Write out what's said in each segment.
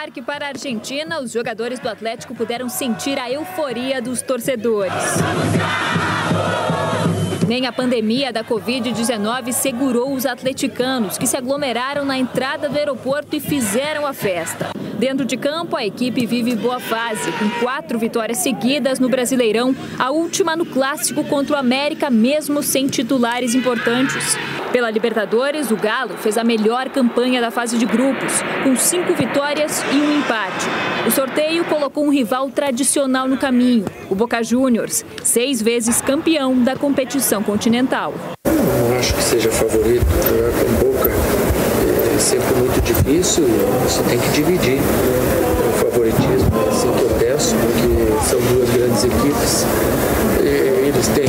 embarque para a Argentina, os jogadores do Atlético puderam sentir a euforia dos torcedores. Nem a pandemia da Covid-19 segurou os atleticanos, que se aglomeraram na entrada do aeroporto e fizeram a festa. Dentro de campo, a equipe vive boa fase, com quatro vitórias seguidas no Brasileirão, a última no Clássico contra o América, mesmo sem titulares importantes. Pela Libertadores, o Galo fez a melhor campanha da fase de grupos, com cinco vitórias e um empate. O sorteio colocou um rival tradicional no caminho, o Boca Juniors, seis vezes campeão da competição continental. Não acho que seja favorito jogar com Boca. É sempre muito difícil e você tem que dividir o favoritismo. É assim que eu penso, porque são duas grandes equipes. Eles têm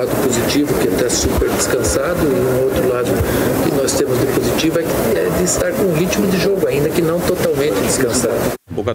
lado positivo que está super descansado e um outro lado que nós temos de positivo é de estar com um ritmo de jogo, ainda que não totalmente descansado. Boca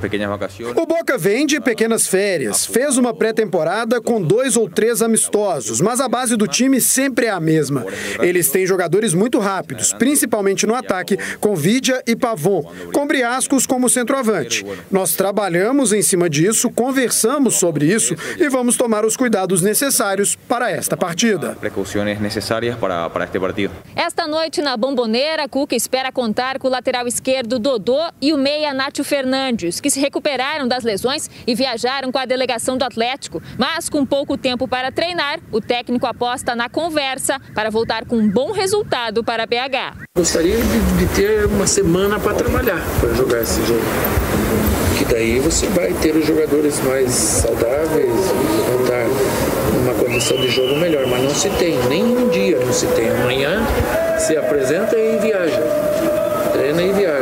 pequenas vacações. O Boca vem de pequenas férias. Fez uma pré-temporada com dois ou três amistosos, mas a base do time sempre é a mesma. Eles têm jogadores muito rápidos, principalmente no ataque, com Vidia e Pavon, com Briascos como centroavante. Nós trabalhamos em cima disso, conversamos sobre isso e vamos tomar os cuidados necessários para esta partida. Precauções necessárias para, para este partido. Esta noite na Bomboneira, Cuca espera contar com o lateral esquerdo Dodô e o meia Nátio Fernandes que se recuperaram das lesões e viajaram com a delegação do Atlético. Mas com pouco tempo para treinar, o técnico aposta na conversa para voltar com um bom resultado para a BH. Gostaria de, ter uma semana para trabalhar, para jogar esse jogo. Que daí você vai ter os jogadores mais saudáveis, vão estar numa condição de jogo melhor, mas não se tem, nem um dia não se tem. Amanhã se apresenta e viaja, treina e viaja.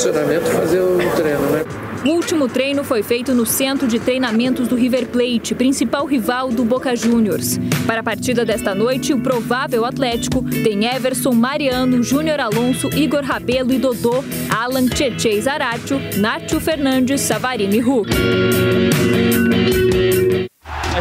No posicionamento fazer o treino, né? O último treino foi feito no centro de treinamentos do River Plate, principal rival do Boca Juniors. Para a partida desta noite, o provável Atlético tem Everson, Mariano, Júnior Alonso, Igor Rabelo e Dodô, Alan Tietê Zaratio, Nátio Fernandes, Savarino e Hulk.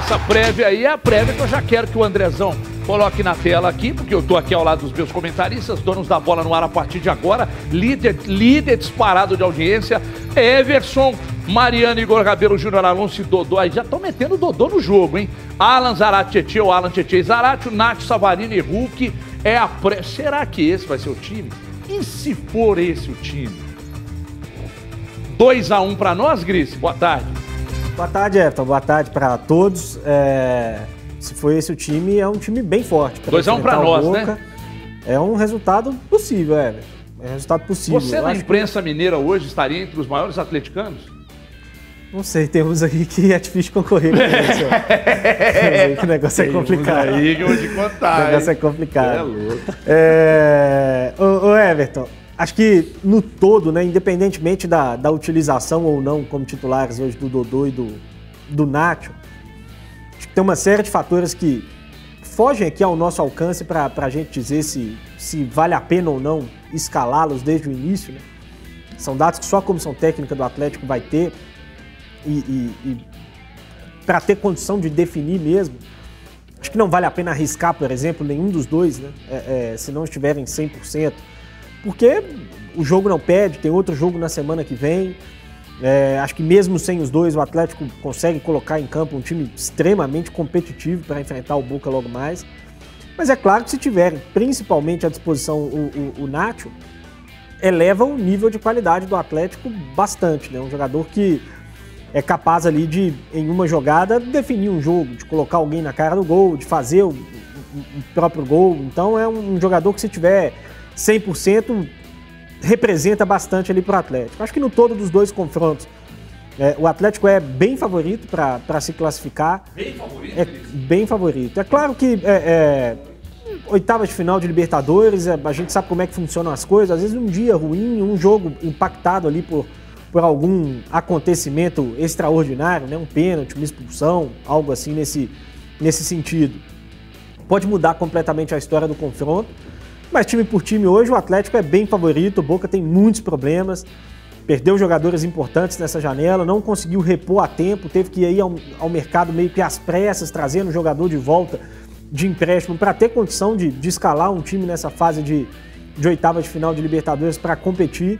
Essa prévia aí é a prévia que eu já quero que o Andrezão Coloque na tela aqui, porque eu estou aqui ao lado dos meus comentaristas, donos da bola no ar a partir de agora, líder, líder disparado de audiência, Everson, Mariano, Igor Rabelo, Júnior Alonso e Dodô. Aí já estão metendo Dodô no jogo, hein? Alan Zarate Tietê, o Alan Tietê Zarate, o Nath Savarino e Hulk. É a pré... Será que esse vai ser o time? E se for esse o time? 2 a 1 um para nós, Gris? Boa tarde. Boa tarde, Everton. Boa tarde para todos. É se foi esse o time, é um time bem forte. 2x1 um para nós, Boca. né? É um resultado possível, é. É um resultado possível. Você na imprensa que... mineira hoje estaria entre os maiores atleticanos? Não sei, temos aí que é difícil concorrer com isso. é, que o negócio é complicado. aí que eu vou te contar. O negócio é complicado. É louco. É... Ô, ô, Everton, acho que no todo, né, independentemente da, da utilização ou não como titulares hoje do Dodô e do, do Nacho, tem uma série de fatores que fogem aqui ao nosso alcance para a gente dizer se, se vale a pena ou não escalá-los desde o início. Né? São dados que só a comissão técnica do Atlético vai ter e, e, e para ter condição de definir mesmo. Acho que não vale a pena arriscar, por exemplo, nenhum dos dois, né? É, é, se não estiverem 100%, porque o jogo não pede, tem outro jogo na semana que vem. É, acho que mesmo sem os dois, o Atlético consegue colocar em campo um time extremamente competitivo para enfrentar o Boca logo mais. Mas é claro que se tiver principalmente à disposição o, o, o Nacho, eleva o nível de qualidade do Atlético bastante. Né? Um jogador que é capaz ali de, em uma jogada, definir um jogo, de colocar alguém na cara do gol, de fazer o, o próprio gol. Então é um jogador que se tiver 100%, representa bastante ali para o Atlético. Acho que no todo dos dois confrontos, é, o Atlético é bem favorito para se classificar. Bem favorito? É bem favorito. É claro que é, é, oitavas de final de Libertadores, é, a gente sabe como é que funcionam as coisas. Às vezes um dia ruim, um jogo impactado ali por, por algum acontecimento extraordinário, né? um pênalti, uma expulsão, algo assim nesse, nesse sentido. Pode mudar completamente a história do confronto. Mas time por time hoje, o Atlético é bem favorito, o Boca tem muitos problemas, perdeu jogadores importantes nessa janela, não conseguiu repor a tempo, teve que ir ao, ao mercado meio que às pressas, trazendo o jogador de volta de empréstimo para ter condição de, de, escalar um time nessa fase de, de oitava de final de Libertadores para competir.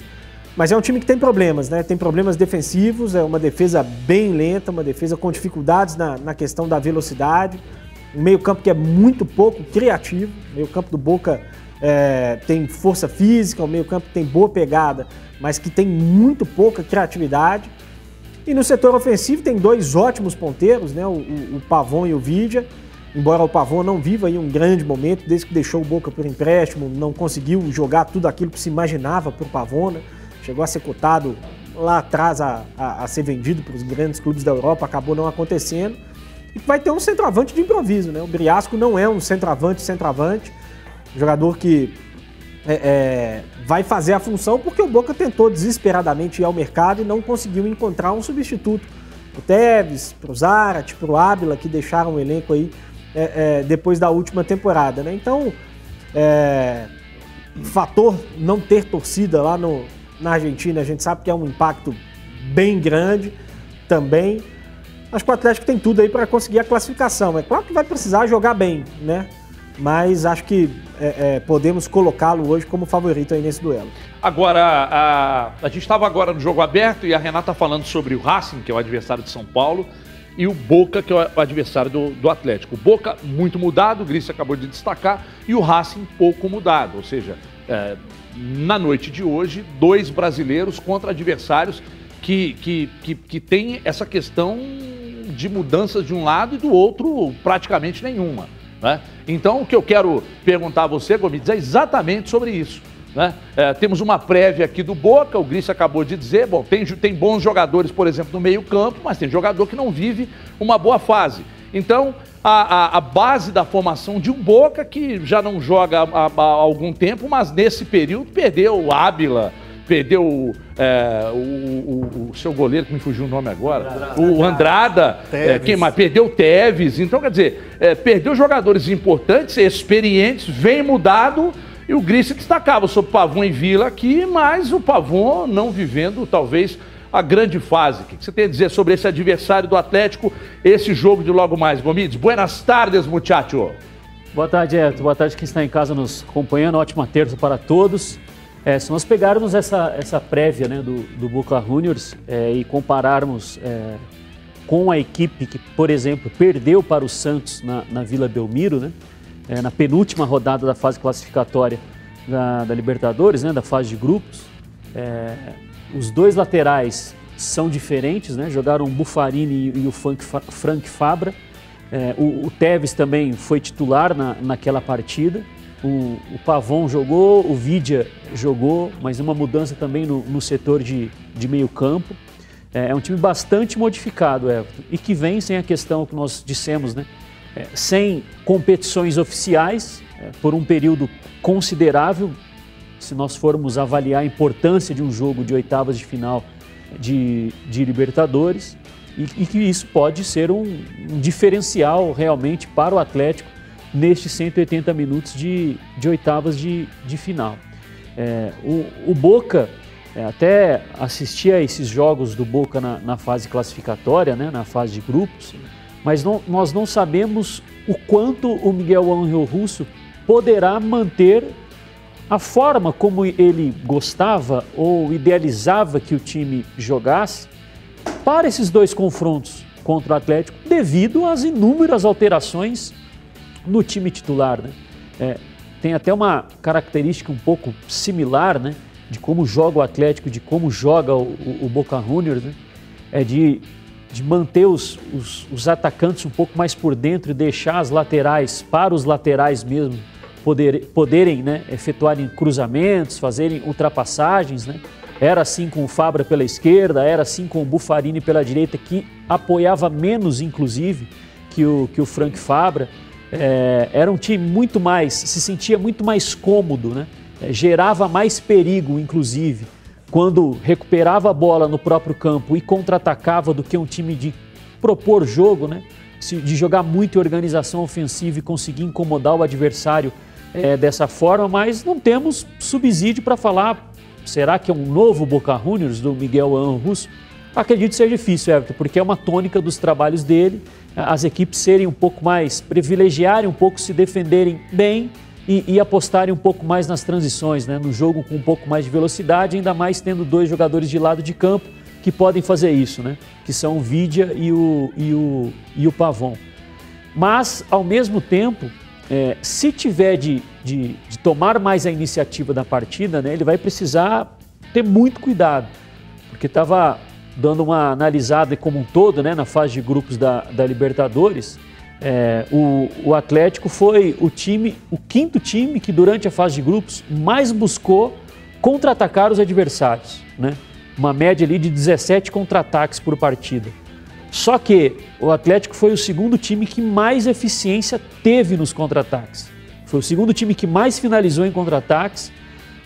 Mas é um time que tem problemas, né? Tem problemas defensivos, é uma defesa bem lenta, uma defesa com dificuldades na, na questão da velocidade. Um meio-campo que é muito pouco criativo. Meio-campo do Boca é, tem força física, o meio-campo tem boa pegada, mas que tem muito pouca criatividade. E no setor ofensivo tem dois ótimos ponteiros, né? O, o, o Pavon e o Vidia. Embora o Pavon não viva aí um grande momento, desde que deixou o Boca por empréstimo, não conseguiu jogar tudo aquilo que se imaginava por Pavon, né? Chegou a ser cotado lá atrás a, a, a ser vendido para os grandes clubes da Europa, acabou não acontecendo. E vai ter um centroavante de improviso, né? O Briasco não é um centroavante, centroavante. Jogador que é, é, vai fazer a função porque o Boca tentou desesperadamente ir ao mercado e não conseguiu encontrar um substituto. O Tevez, pro Zarate, pro Ábila, que deixaram o elenco aí é, é depois da última temporada. Né? Então, é, fator não ter torcida lá no, na Argentina, a gente sabe que é um impacto bem grande também. Acho que o Atlético tem tudo aí para conseguir a classificação. É claro que vai precisar jogar bem, né? Mas acho que é, é, podemos colocá-lo hoje como favorito aí nesse duelo. Agora, a, a gente estava agora no jogo aberto e a Renata falando sobre o Racing, que é o adversário de São Paulo, e o Boca, que é o adversário do, do Atlético. O Boca muito mudado, o Gris acabou de destacar, e o Racing pouco mudado, ou seja, é, na noite de hoje, dois brasileiros contra adversários que, que, que, que têm essa questão de mudanças de um lado e do outro praticamente nenhuma. Né? Então, o que eu quero perguntar a você, Gomes, é exatamente sobre isso. Né? É, temos uma prévia aqui do Boca, o Gris acabou de dizer, bom, tem, tem bons jogadores, por exemplo, no meio campo, mas tem jogador que não vive uma boa fase. Então, a, a, a base da formação de um Boca que já não joga há, há algum tempo, mas nesse período perdeu o Ábila, perdeu é, o, o, o, seu goleiro, que me fugiu o nome agora, Andrada. o Andrada, é, quem mais? Perdeu o Teves. Então, quer dizer, é, perdeu jogadores importantes, experientes, vem mudado. E o Gris destacava sobre Pavon e Vila aqui, mas o Pavon não vivendo, talvez, a grande fase. O que você tem a dizer sobre esse adversário do Atlético, esse jogo de logo mais, Gomides? Buenas tardes, muchacho. Boa tarde, Everton. Boa tarde quem está em casa nos acompanhando. Ótima terça para todos. É, se nós pegarmos essa, essa prévia né, do, do Boca Juniors é, e compararmos é, com a equipe que, por exemplo, perdeu para o Santos na, na Vila Belmiro, né, é, na penúltima rodada da fase classificatória da, da Libertadores, né, da fase de grupos, é, os dois laterais são diferentes, né, jogaram o Bufarini e, e o Frank, Frank Fabra. É, o, o Tevez também foi titular na, naquela partida. O, o Pavon jogou, o Vidia jogou, mas uma mudança também no, no setor de, de meio campo. É, é, um time bastante modificado, Everton, e que vem sem a questão que nós dissemos, né? É, sem competições oficiais, é, por um período considerável, se nós formos avaliar a importância de um jogo de oitavas de final de, de Libertadores, e, e que isso pode ser um, um diferencial realmente para o Atlético nestes 180 minutos de, de oitavas de, de final. É, o, o, Boca, é, até assistia a esses jogos do Boca na, na fase classificatória, né, na fase de grupos, mas não, nós não sabemos o quanto o Miguel Angel Russo poderá manter a forma como ele gostava ou idealizava que o time jogasse para esses dois confrontos contra o Atlético, devido às inúmeras alterações no time titular. Né? É, tem até uma característica um pouco similar né, de como joga o Atlético, de como joga o, o, o Boca Juniors, né? é de, de manter os, os, os, atacantes um pouco mais por dentro e deixar as laterais para os laterais mesmo poder, poderem né, efetuarem cruzamentos, fazerem ultrapassagens. Né? Era assim com o Fabra pela esquerda, era assim com o Bufarini pela direita, que apoiava menos, inclusive, que o, que o Frank Fabra. É, era um time muito mais, se sentia muito mais cômodo, né? É, gerava mais perigo, inclusive, quando recuperava a bola no próprio campo e contra-atacava do que um time de propor jogo, né? de jogar muito organização ofensiva e conseguir incomodar o adversário é, dessa forma, mas não temos subsídio para falar, será que é um novo Boca Juniors do Miguel Anjos? Acredito seja difícil, Everton, porque é uma tônica dos trabalhos dele as equipes serem um pouco mais, privilegiarem um pouco, se defenderem bem e, e, apostarem um pouco mais nas transições, né? no jogo com um pouco mais de velocidade, ainda mais tendo dois jogadores de lado de campo que podem fazer isso, né? que são o Vidia e o, e o, e o Pavon. Mas, ao mesmo tempo, é, se tiver de, de, de, tomar mais a iniciativa da partida, né, ele vai precisar ter muito cuidado, porque estava dando uma analisada como um todo né, na fase de grupos da, da Libertadores. É, o, o, Atlético foi o time, o quinto time que durante a fase de grupos mais buscou contra-atacar os adversários, né? Uma média ali de 17 contra-ataques por partida. Só que o Atlético foi o segundo time que mais eficiência teve nos contra-ataques. Foi o segundo time que mais finalizou em contra-ataques.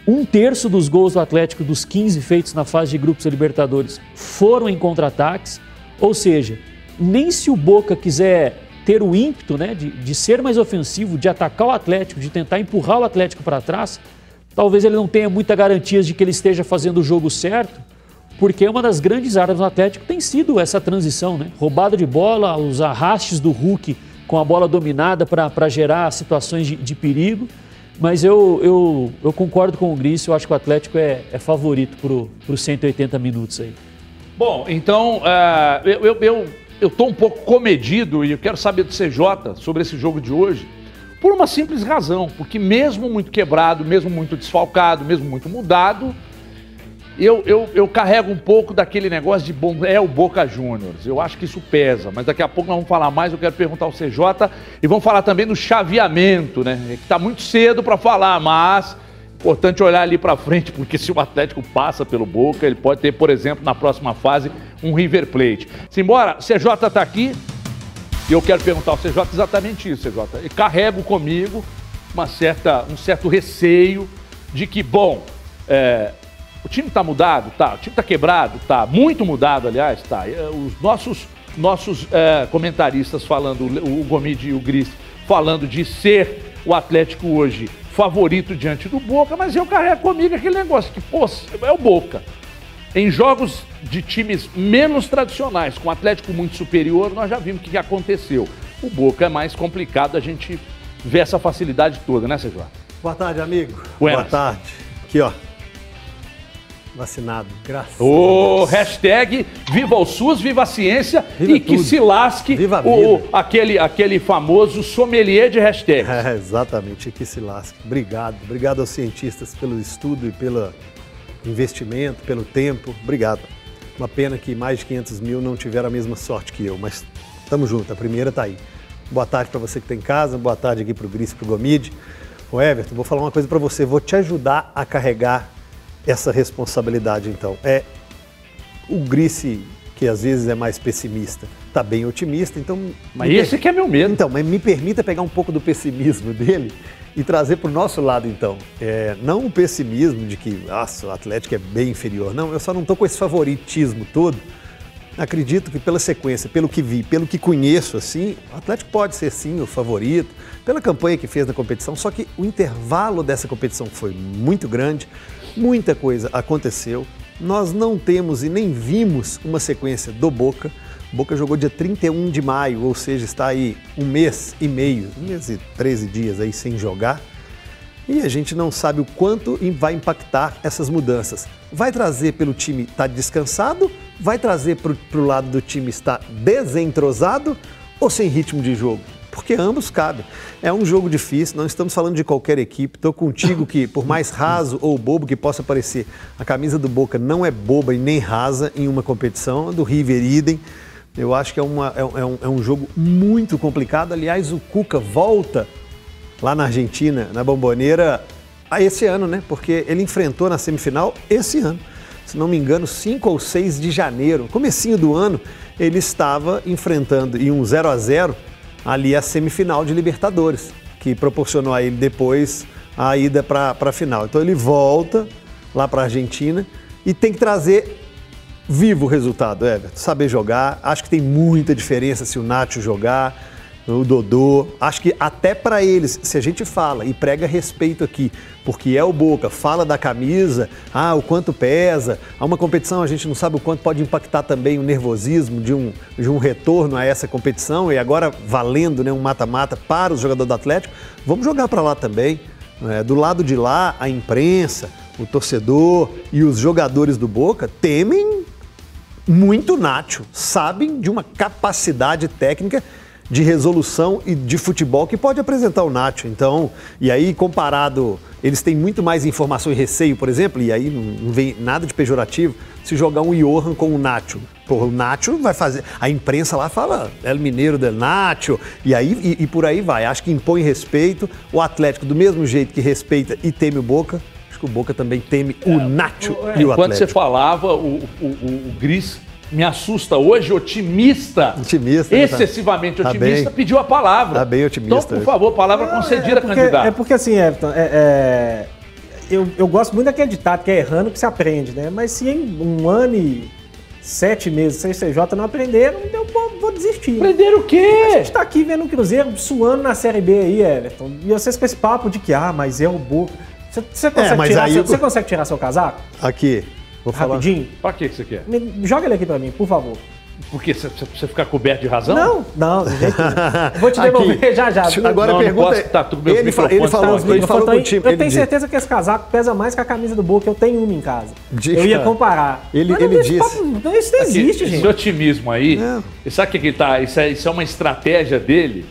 Um terço dos gols do Atlético, dos 15 feitos na fase de grupos da Libertadores, foram em contra-ataques. Ou seja, nem se o Boca quiser ter o ímpeto né, de, de ser mais ofensivo, de atacar o Atlético, de tentar empurrar o Atlético para trás, talvez ele não tenha muita garantia de que ele esteja fazendo o jogo certo, porque uma das grandes armas do Atlético tem sido essa transição, né? Roubada de bola, os arrastes do Hulk com a bola dominada para gerar situações de, de, perigo. Mas eu, eu, eu concordo com o Gris, eu acho que o Atlético é, é favorito para os 180 minutos aí. Bom, então uh, eu, eu, eu, eu um pouco comedido e eu quero saber do CJ sobre esse jogo de hoje por uma simples razão, porque mesmo muito quebrado, mesmo muito desfalcado, mesmo muito mudado, eu, eu, eu carrego um pouco daquele negócio de bom, é o Boca Juniors. Eu acho que isso pesa, mas daqui a pouco nós vamos falar mais. Eu quero perguntar ao CJ e vamos falar também do chaveamento, né? Que está muito cedo para falar, mas importante olhar ali para frente, porque se o Atlético passa pelo Boca, ele pode ter, por exemplo, na próxima fase, um River Plate. Simbora, CJ está aqui e eu quero perguntar ao CJ exatamente isso, CJ. E carrego comigo uma certa, um certo receio de que, bom, é, o time está mudado? Tá. O time está quebrado? Tá. Muito mudado, aliás? Tá. Eh, os nossos, nossos é, comentaristas falando, o Gomide e o Gris, falando de ser o Atlético hoje favorito diante do Boca, mas eu carrego comigo aquele negócio que, pô, é o Boca. Em jogos de times menos tradicionais, com Atlético muito superior, nós já vimos o que aconteceu. O Boca é mais complicado a gente ver essa facilidade toda, né, Sérgio? Boa tarde, amigo. Buenas. Boa tarde. Aqui, ó vacinado, graças oh, hashtag Viva o SUS, viva a ciência viva e tudo. que se lasque o, aquele, aquele famoso sommelier de hashtags. É, exatamente, que se lasque. Obrigado, obrigado aos cientistas pelo estudo e pelo investimento, pelo tempo. Obrigado. Uma pena que mais de 500 mil não tiveram a mesma sorte que eu, mas estamos juntos, a primeira está aí. Boa tarde para você que está em casa, boa tarde aqui para o Gris e para o Gomide. Ô Everton, vou falar uma coisa para você, vou te ajudar a carregar essa responsabilidade, então? É o Grice, que às vezes é mais pessimista, está bem otimista, então... Mas esse per... que é meu medo. Então, mas me permita pegar um pouco do pessimismo dele e trazer para o nosso lado, então. É, não o pessimismo de que, nossa, o Atlético é bem inferior. Não, eu só não estou com esse favoritismo todo. Acredito que pela sequência, pelo que vi, pelo que conheço, assim, o Atlético pode ser sim o favorito, pela campanha que fez na competição, só que o intervalo dessa competição foi muito grande. Muita coisa aconteceu. Nós não temos e nem vimos uma sequência do Boca. Boca jogou dia 31 de maio, ou seja, está aí um mês e meio, um mês e 13 dias aí sem jogar. E a gente não sabe o quanto vai impactar essas mudanças. Vai trazer pelo time estar tá descansado? Vai trazer para o lado do time estar desentrosado ou sem ritmo de jogo? Porque ambos cabem. É um jogo difícil, não estamos falando de qualquer equipe. Estou contigo que, por mais raso ou bobo que possa parecer, a camisa do Boca não é boba e nem rasa em uma competição, a do River idem. Eu acho que é, uma, é, um, é um jogo muito complicado. Aliás, o Cuca volta lá na Argentina, na Bomboneira, esse ano, né? Porque ele enfrentou na semifinal esse ano. Se não me engano, 5 ou 6 de janeiro, comecinho do ano, ele estava enfrentando em um 0 a 0 ali a semifinal de Libertadores, que proporcionou a ele depois a ida para a final. Então ele volta lá para a Argentina e tem que trazer vivo o resultado, Everton. Saber jogar. Acho que tem muita diferença se o Nacho jogar. O Dodô. Acho que até para eles, se a gente fala e prega respeito aqui, porque é o Boca, fala da camisa, ah, o quanto pesa, há uma competição, a gente não sabe o quanto pode impactar também o nervosismo de um, de um retorno a essa competição e agora valendo né, um mata-mata para os jogadores do Atlético, vamos jogar para lá também. Né? Do lado de lá, a imprensa, o torcedor e os jogadores do Boca temem muito Nacho, sabem de uma capacidade técnica de resolução e de futebol que pode apresentar o Nacho. Então, e aí comparado, eles têm muito mais informação e receio, por exemplo, e aí não vem nada de pejorativo, se jogar um Johan com o Nacho. Pô, o Nacho vai fazer. A imprensa lá fala El Mineiro del Nacho, e aí e, e por aí vai. Acho que impõe respeito. O Atlético, do mesmo jeito que respeita e teme o Boca, acho que o Boca também teme o é, Nacho é, e o Atlético. Quando você falava, o, o, o, o Gris me assusta hoje, otimista, otimista né, excessivamente tá otimista, bem, pediu a palavra. Tá bem otimista. Então, por favor, palavra concedida, é porque, candidato. É porque assim, Everton, é, é, eu, eu gosto muito daquele ditado que é errando que se aprende, né? Mas se em um ano e sete meses sem CJ não aprenderam, eu vou, vou desistir. Aprender o quê? A gente tá aqui vendo o Cruzeiro suando na Série B aí, Everton. E vocês com esse papo de que, ah, mas é o Boca. Você, você, consegue, é, tirar, seu, você consegue tirar seu casaco? Aqui. Vou Rapidinho. Falar. Pra que você quer? Me, joga ele aqui pra mim, por favor. Porque você, você ficar coberto de razão? Não, não, de jeito nenhum. Vou te devolver aqui, já já. Agora não, a pergunta é, tá, tudo ele, fa ele falou, tá, ele falou com o time. Eu tenho certeza que esse casaco pesa mais que a camisa do Boca, eu tenho uma em casa. Dica. Eu ia comparar. Ele, ele disse. Papo, isso não existe, aqui, gente. Esse otimismo aí, não. sabe o que, que tá? Isso é, isso é uma estratégia dele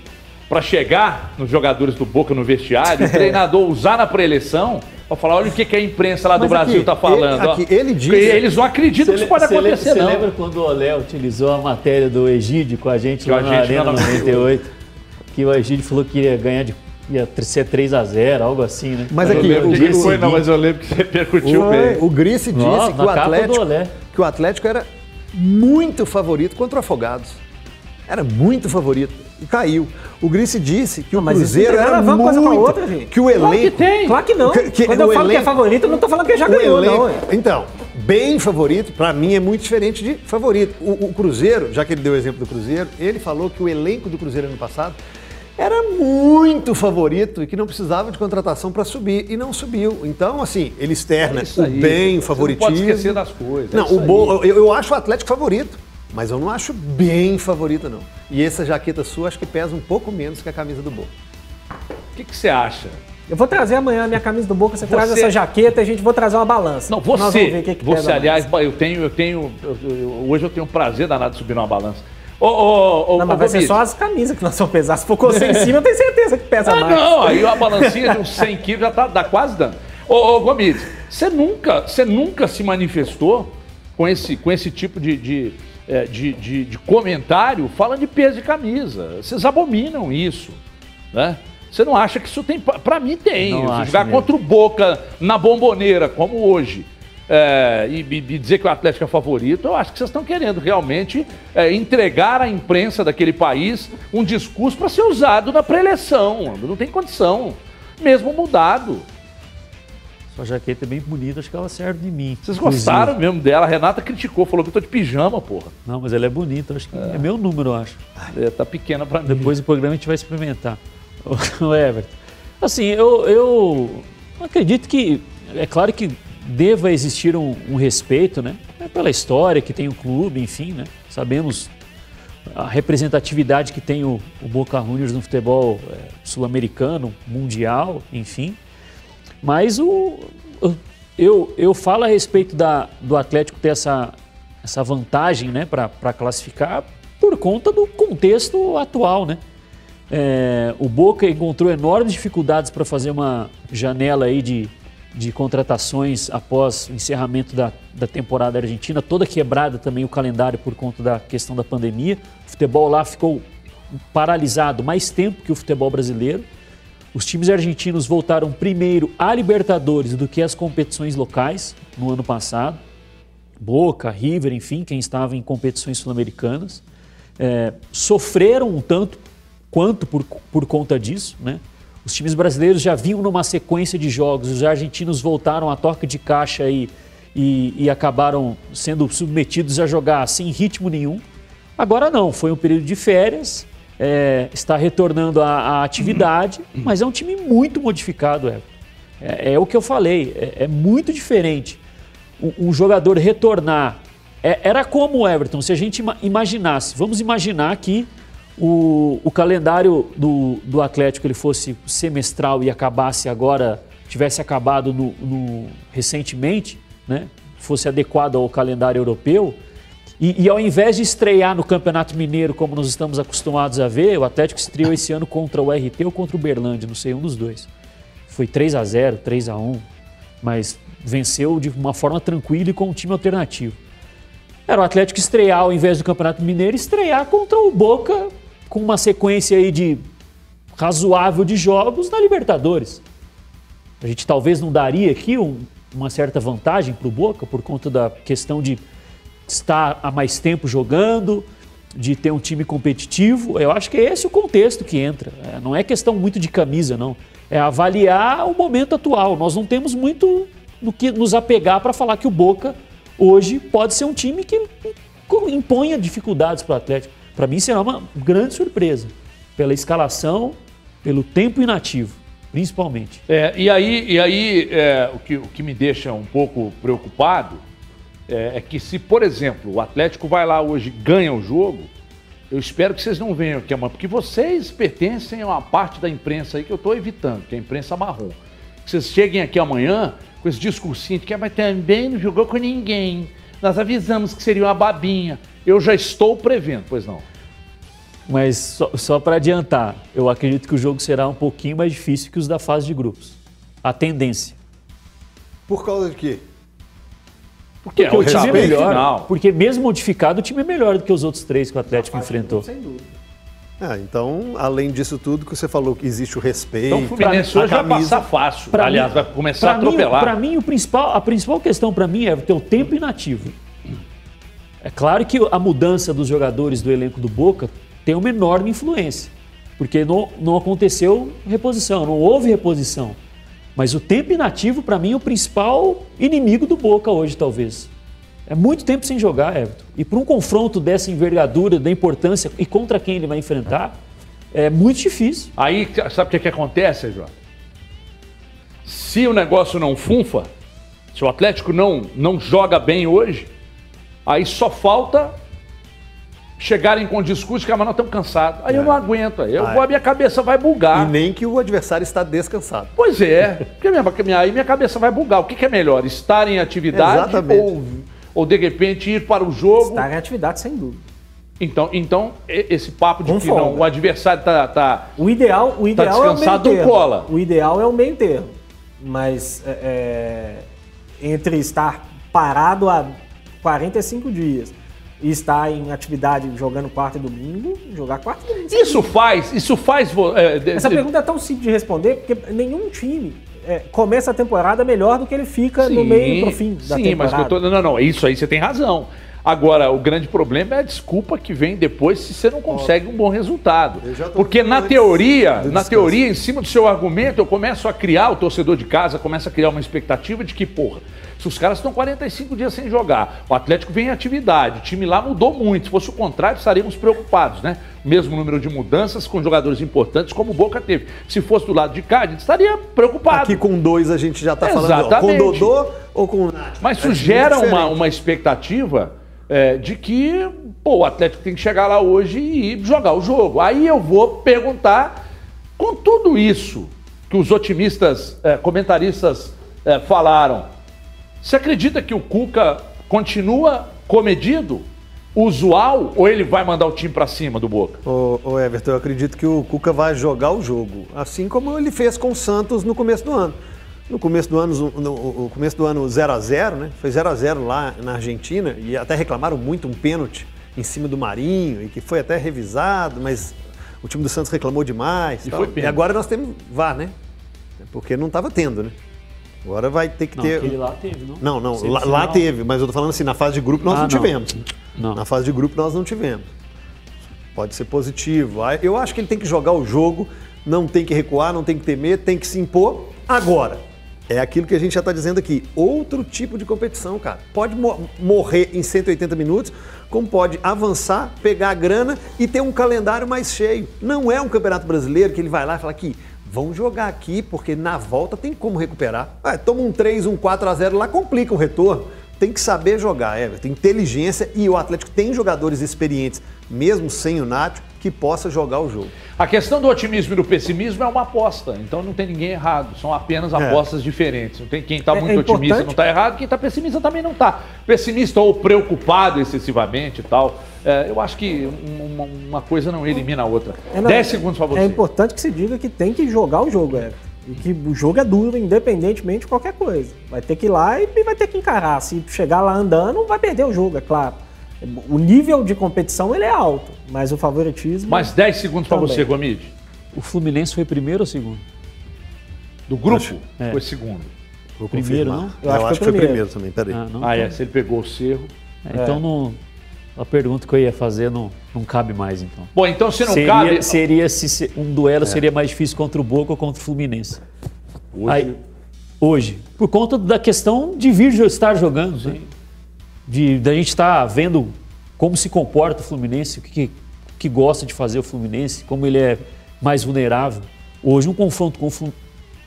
para chegar nos jogadores do Boca no vestiário, o treinador usar na pré-eleição para falar, olha o que, que a imprensa lá do Brasil está falando. Ele, aqui, ele diz, eles não acreditam que isso pode acontecer, Você não. lembra quando o Olé utilizou a matéria do Egídio com a gente que lá na Arena 98? Que o Egídio falou que ia ganhar de ia ser 3 a 0 algo assim, né? Mas aqui, o, o foi, não, mas eu lembro que você repercutiu bem. O Grice disse Nossa, que, o Atlético, que o Atlético era muito favorito contra o Afogados. Era muito favorito e caiu. O Grice disse que não, o Cruzeiro era muito... Coisa outra, gente. Que o elenco... Claro que tem. Claro que não. Que, que Quando eu falo elenco... que é favorito, eu não estou falando que já ganhou, elenco... não. Então, bem favorito, para mim é muito diferente de favorito. O, o, Cruzeiro, já que ele deu o exemplo do Cruzeiro, ele falou que o elenco do Cruzeiro ano passado era muito favorito e que não precisava de contratação para subir e não subiu. Então, assim, ele externa é o bem favoritismo. Não pode esquecer das coisas. Não, é o bom, eu, eu acho o Atlético favorito. Mas eu não acho bem favorita, não. E essa jaqueta sua acho que pesa um pouco menos que a camisa do Boca. O que, que você acha? Eu vou trazer amanhã a minha camisa do Boca, você, você... traz essa jaqueta e a gente vou trazer uma balança. Não, você. Nós vamos ver o que, que você, aliás, mais. eu tenho, eu tenho. Eu, eu, hoje eu tenho um prazer danado de subir numa balança. Ô, ô, ô, não, mas vai ser só as camisas que nós vamos pesar. Se for você em cima, eu tenho certeza que pesa ah, mais. Não, aí a balancinha de uns 100 quilos já tá, dá quase dando. Ô, ô Gomes, você nunca, você nunca se manifestou com esse, com esse tipo de, de é, de, de, de, comentário falando de peso de camisa. Vocês abominam isso, né? Você não acha que isso tem... Para mim tem. Jogar mesmo. contra o Boca na bomboneira, como hoje, é, e, e, dizer que o Atlético é favorito, eu acho que vocês estão querendo realmente é, entregar à imprensa daquele país um discurso para ser usado na pré-eleição. Não tem condição, mesmo mudado. Sua jaqueta é bem bonita, acho que ela serve de mim. Vocês gostaram mesmo dela? A Renata criticou, falou que eu tô de pijama, porra. Não, mas ela é bonita, acho que é, é meu número, eu acho. É, tá pequena para mim. Depois do programa a gente vai experimentar. O Everton. Assim, eu, eu acredito que, é claro que deva existir um, um respeito, né? É pela história que tem o clube, enfim, né? Sabemos a representatividade que tem o, o Boca Juniors no futebol é, sul-americano, mundial, enfim. Mas o, eu, eu falo a respeito da, do Atlético ter essa, essa vantagem né, para classificar por conta do contexto atual. Né? É, o Boca encontrou enormes dificuldades para fazer uma janela aí de, de contratações após o encerramento da, da temporada argentina, toda quebrada também o calendário por conta da questão da pandemia. O futebol lá ficou paralisado mais tempo que o futebol brasileiro. Os times argentinos voltaram primeiro à Libertadores do que às competições locais no ano passado. Boca, River, enfim, quem estava em competições sul-americanas. É, sofreram um tanto quanto por, por conta disso. Né? Os times brasileiros já vinham numa sequência de jogos, os argentinos voltaram a toca de caixa e, e, e acabaram sendo submetidos a jogar sem ritmo nenhum. Agora não, foi um período de férias, é, está retornando à, à atividade, mas é um time muito modificado, Everton. É, é o que eu falei, é, é muito diferente. Um, um jogador retornar. é- era como o Everton, se a gente ima- imaginasse, vamos imaginar que o, o calendário do, do Atlético ele fosse semestral e acabasse agora, tivesse acabado no, no- recentemente, né? fosse adequado ao calendário europeu. E, e ao invés de estrear no Campeonato Mineiro, como nós estamos acostumados a ver, o Atlético estreou esse ano contra o RT ou contra o Berlândia, não sei, um dos dois. Foi 3 a 0 3 a 1 mas venceu de uma forma tranquila e com um time alternativo. Era o Atlético estrear ao invés do Campeonato Mineiro, estrear contra o Boca com uma sequência aí de razoável de jogos na Libertadores. A gente talvez não daria aqui um- uma certa vantagem para o Boca por conta da questão de estar há mais tempo jogando, de ter um time competitivo. Eu acho que é esse o contexto que entra. É, não é questão muito de camisa, não. É avaliar o momento atual. Nós não temos muito no que nos apegar para falar que o Boca hoje pode ser um time que imponha dificuldades para o Atlético. Para mim será uma grande surpresa pela escalação, pelo tempo inativo, principalmente. É, e aí, e aí é, o, que, o que me deixa um pouco preocupado é, é que se, por exemplo, o Atlético vai lá hoje e ganha o jogo, eu espero que vocês não venham aqui amanhã, porque vocês pertencem a uma parte da imprensa aí que eu estou evitando, que é a imprensa marrom. Que vocês cheguem aqui amanhã com esse discursinho de que "Ah, mas também não jogou com ninguém. Nós avisamos que seria uma babinha. Eu já estou prevendo, pois não. Mas só, só para adiantar, eu acredito que o jogo será um pouquinho mais difícil que os da fase de grupos. A tendência. Por causa de quê? Porque, Porque o time é respeito melhor. final. Porque mesmo modificado, o time é melhor do que os outros três que o Atlético enfrentou. Sem dúvida. Ah, então, além disso tudo que você falou, que existe o respeito. Então o Fluminense hoje vai passar fácil. Pra Aliás, mim- vai começar a atropelar. Pra mim, o principal, a principal questão para mim é ter o tempo inativo. É claro que a mudança dos jogadores do elenco do Boca tem uma enorme influência, porque não, não aconteceu reposição, não houve reposição. Mas o tempo inativo, para mim, é o principal inimigo do Boca hoje, talvez. É muito tempo sem jogar, Everton. E para um confronto dessa envergadura, da importância e contra quem ele vai enfrentar, é muito difícil. Aí, sabe o que, que acontece, João? Se o negócio não funfa, se o Atlético não, não joga bem hoje, aí só falta chegarem com o discurso que ah, mas nós estamos cansados. Aí eu não aguento, aí eu Ah, vou, é. a minha cabeça vai bugar. E nem que o adversário está descansado. Pois é, porque minha, minha- aí minha cabeça vai bugar. O que, que é melhor? Estar em atividade Exatamente. ou, ou de repente ir para o jogo? Estar em atividade, sem dúvida. Então, então esse papo de Com que não, folga. o adversário está. Tá, O ideal, o ideal é o meio descansado, termo. cola. O ideal é o meio termo. Mas é, é, entre estar parado há 45 dias e estar em atividade jogando quarta e domingo, jogar quarta e domingo. Isso faz, isso faz. é, de- Essa de- pergunta é tão simples de responder porque nenhum time é, começa a temporada melhor do que ele fica no Sim, meio pro fim da sim, temporada. mas que eu tô, não, não, isso aí você tem razão. Agora, o grande problema é a desculpa que vem depois se você não consegue um bom resultado. Porque na teoria, na descanso. teoria, em cima do seu argumento, eu começo a criar, o torcedor de casa começa a criar uma expectativa de que, porra, se os caras estão 45 dias sem jogar, o Atlético vem em atividade, o time lá mudou muito. Se fosse o contrário, estaríamos preocupados, né? Mesmo número de mudanças com jogadores importantes, como o Boca teve. Se fosse do lado de cá, a gente estaria preocupado. Aqui com dois a gente já está falando ó, com. Dodô ou com o Nath. Mas É isso gera uma, uma expectativa é, de que pô, o Atlético tem que chegar lá hoje e jogar o jogo. Aí eu vou perguntar, com tudo isso que os otimistas, é, comentaristas é, falaram, você acredita que o Cuca continua comedido, usual, ou ele vai mandar o time pra cima do Boca? Ô, ô, Everton, eu acredito que o Cuca vai jogar o jogo, assim como ele fez com o Santos no começo do ano. No começo do ano, no, começo do ano 0 a 0 né? Foi 0 a 0 lá na Argentina e até reclamaram muito um pênalti em cima do Marinho e que foi até revisado, mas o time do Santos reclamou demais. E foi pênalti. agora nós temos VAR, né? Porque não estava tendo, né? Agora vai ter que Não, ter. aquele lá teve, não? Não, não, lá, lá teve, mas eu tô falando assim, na fase de grupo nós Ah, não não. tivemos. Não. Na fase de grupo nós não tivemos. Pode ser positivo. Ah, Eu acho que ele tem que jogar o jogo, não tem que recuar, não tem que temer, tem que se impor agora. É aquilo que a gente já está dizendo aqui. Outro tipo de competição, cara. Pode mo morrer em 180 minutos, como pode avançar, pegar a grana e ter um calendário mais cheio. Não é um campeonato brasileiro que ele vai lá e fala que vão jogar aqui, porque na volta tem como recuperar. Ah, toma um 3, um 4 a 0 lá, complica o retorno. Tem que saber jogar, Everton. Inteligência e o Atlético tem jogadores experientes, mesmo sem o Nacho, que possa jogar o jogo. A questão do otimismo e do pessimismo é uma aposta, então não tem ninguém errado, são apenas apostas é. diferentes. Não tem quem está muito é, é otimista não está errado, quem está pessimista também não está. Pessimista ou preocupado excessivamente e tal. É, eu acho que uma, uma, coisa não elimina a outra. É, 10 segundos para você. É importante que se diga que tem que jogar o jogo, é. E que o jogo é duro, independentemente de qualquer coisa. Vai ter que ir lá e vai ter que encarar. Se chegar lá andando, vai perder o jogo, é claro. O nível de competição ele é alto, mas o favoritismo. Mais 10 segundos para você, Gomide. O Fluminense foi primeiro ou segundo? Do grupo? Acho, é. Foi segundo. Vou primeiro, não? Eu, Eu acho, acho, que foi primeiro, primeiro também, peraí. Ah, não, ah é, se ele pegou o cerro. É, então não. A pergunta que eu ia fazer não, não cabe mais, então. Bom, então se não seria, cabe. Seria se um duelo é. seria mais difícil contra o Boca ou contra o Fluminense. Hoje. Aí, hoje. Por conta da questão de vir estar jogando. Sim. Né? De da gente estar tá vendo como se comporta o Fluminense, o que, que gosta de fazer o Fluminense, como ele é mais vulnerável. Hoje um confronto com o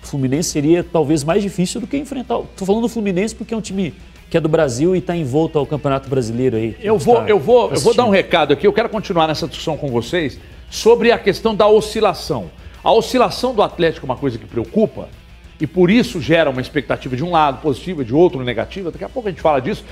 Fluminense seria talvez mais difícil do que enfrentar. Estou falando do Fluminense porque é um time que é do Brasil e está em volta ao Campeonato Brasileiro aí. Eu vou, tá eu vou, eu vou dar um recado aqui. Eu quero continuar nessa discussão com vocês sobre a questão da oscilação. A oscilação do Atlético é uma coisa que preocupa e por isso gera uma expectativa de um lado positiva, de outro negativa. Daqui a pouco a gente fala disso.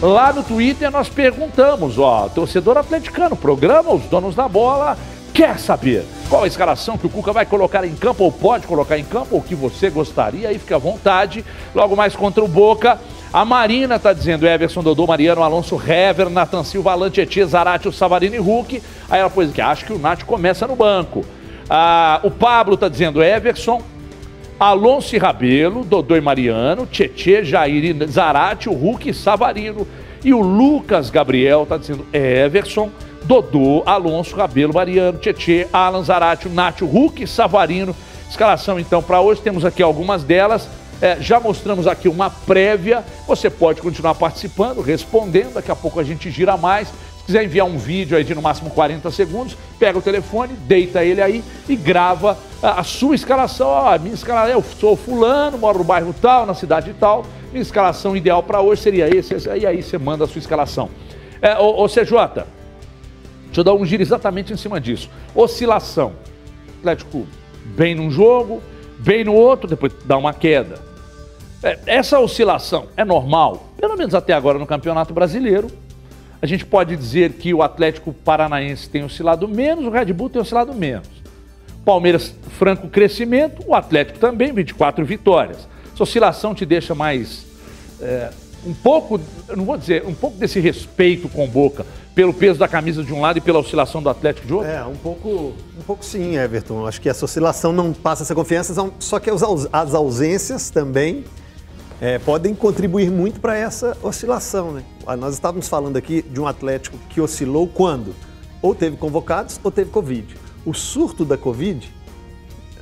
Lá no Twitter nós perguntamos, ó, torcedor atleticano, programa Os Donos da Bola, quer saber qual a escalação que o Cuca vai colocar em campo ou pode colocar em campo ou que você gostaria, aí fica à vontade. Logo mais contra o Boca. A Marina está dizendo Everson, Dodô, Mariano, Alonso, Hever, Nathan Silva, Tietê, Zarate, Savarino e Hulk. Aí ela pôs que acho que o Nath começa no banco. Ah, o Pablo está dizendo Everson, Alonso e Rabelo, Dodô e Mariano, Tietê, Jair e Zarate, o Hulk e Savarino. E o Lucas Gabriel está dizendo Everson, Dodô, Alonso, Rabelo, Mariano, Tietê, Alan, Zarate, Nath, Hulk e Savarino. Escalação então para hoje, temos aqui algumas delas. É, já mostramos aqui uma prévia. Você pode continuar participando, respondendo. Daqui a pouco a gente gira mais quiser enviar um vídeo aí de no máximo 40 segundos, pega o telefone, deita ele aí e grava a, a sua escalação. Ó, minha escalação, eu sou fulano, moro no bairro tal, na cidade tal. Minha escalação ideal para hoje seria esse, esse, e aí você manda a sua escalação. É, ô, ô CJ, deixa eu dar um giro exatamente em cima disso. Oscilação. Atlético bem num jogo, bem no outro, depois dá uma queda. É, essa oscilação é normal, pelo menos até agora no Campeonato Brasileiro, a gente pode dizer que o Atlético Paranaense tem oscilado menos, o Red Bull tem oscilado menos. Palmeiras, franco crescimento, o Atlético também, 24 vitórias. Essa oscilação te deixa mais. É, um pouco, não vou dizer, um pouco desse respeito com Boca, pelo peso da camisa de um lado e pela oscilação do Atlético de outro? É, um pouco, um pouco sim, Everton. Acho que essa oscilação não passa essa confiança, só que as ausências também é, podem contribuir muito para essa oscilação. Né? Ah, nós estávamos falando aqui de um Atlético que oscilou quando? Ou teve convocados ou teve Covid. O surto da Covid,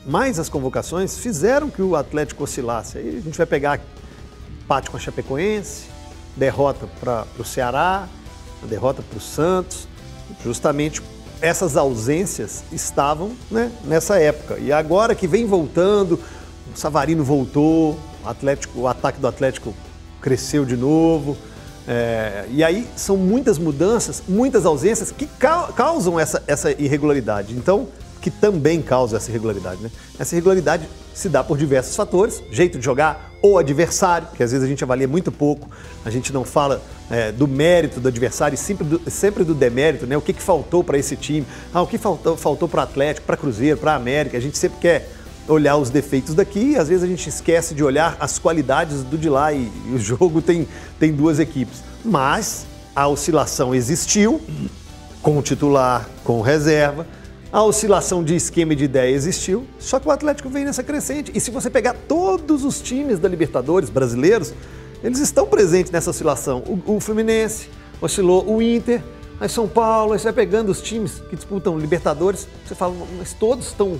mais as convocações, fizeram que o Atlético oscilasse. Aí a gente vai pegar empate com a Chapecoense, derrota para o Ceará, derrota para o Santos. Justamente essas ausências estavam né, nessa época. E agora que vem voltando, o Savarino voltou, Atlético, o ataque do Atlético cresceu de novo. É, e aí são muitas mudanças, muitas ausências que ca causam essa, essa irregularidade. Então, que também causa essa irregularidade. Né? Essa irregularidade se dá por diversos fatores, jeito de jogar ou adversário, que às vezes a gente avalia muito pouco, a gente não fala é, do mérito do adversário e sempre do, sempre do demérito, né? o que, que faltou para esse time, ah, o que faltou, faltou para o Atlético, para Cruzeiro, para América, a gente sempre quer olhar os defeitos daqui, às vezes a gente esquece de olhar as qualidades do de lá e, e o jogo tem, tem duas equipes. Mas a oscilação existiu, com o titular, com reserva, a oscilação de esquema e de ideia existiu, só que o Atlético vem nessa crescente. E se você pegar todos os times da Libertadores brasileiros, eles estão presentes nessa oscilação. O, o Fluminense oscilou, o Inter, aí São Paulo, aí você vai pegando os times que disputam Libertadores, você fala, mas todos estão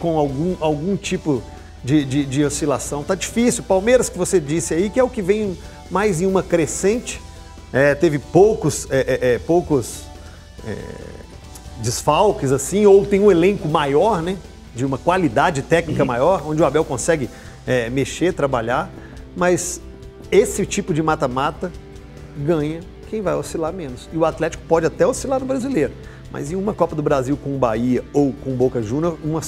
com algum, algum tipo de, de, de oscilação. Tá difícil. Palmeiras, que você disse aí, que é o que vem mais em uma crescente, é, teve poucos, é, é, é poucos é, desfalques, assim, ou tem um elenco maior, né? De uma qualidade técnica uhum. maior, onde o Abel consegue é, mexer, trabalhar. Mas esse tipo de mata-mata ganha quem vai oscilar menos. E o Atlético pode até oscilar no brasileiro. Mas em uma Copa do Brasil com o Bahia ou com o Boca Júnior, um,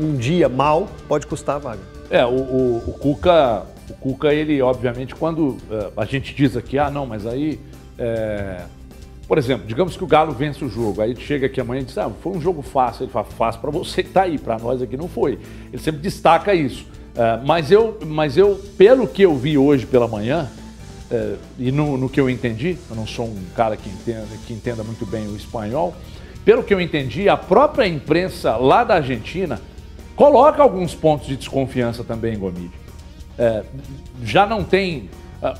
um, dia mal pode custar a vaga. É, o, o, o, Cuca, o Cuca, ele, obviamente, quando uh, a gente diz aqui, ah, não, mas aí. É... Por exemplo, digamos que o Galo vence o jogo, aí chega aqui amanhã e diz, ah, foi um jogo fácil. Ele fala, fácil para você que tá aí, para nós aqui não foi. Ele sempre destaca isso. Uh, mas, eu, mas eu, pelo que eu vi hoje pela manhã, uh, e no, no, que eu entendi, eu não sou um cara que entenda, que entenda muito bem o espanhol, pelo que eu entendi, a própria imprensa lá da Argentina coloca alguns pontos de desconfiança também, Gomide. É, já não tem.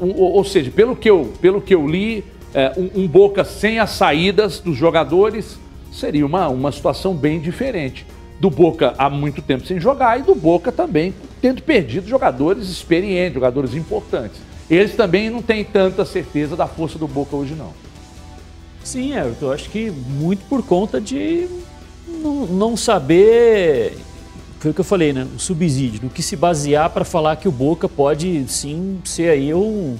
Uh, um, ou seja, pelo que eu, pelo que eu li, é, um, um, Boca sem as saídas dos jogadores seria uma, uma situação bem diferente. Do Boca há muito tempo sem jogar e do Boca também tendo perdido jogadores experientes, jogadores importantes. Eles também não têm tanta certeza da força do Boca hoje, não. Sim, Everton, acho que muito por conta de não, não saber. Foi o que eu falei, né? O subsídio, no que se basear para falar que o Boca pode sim ser aí um,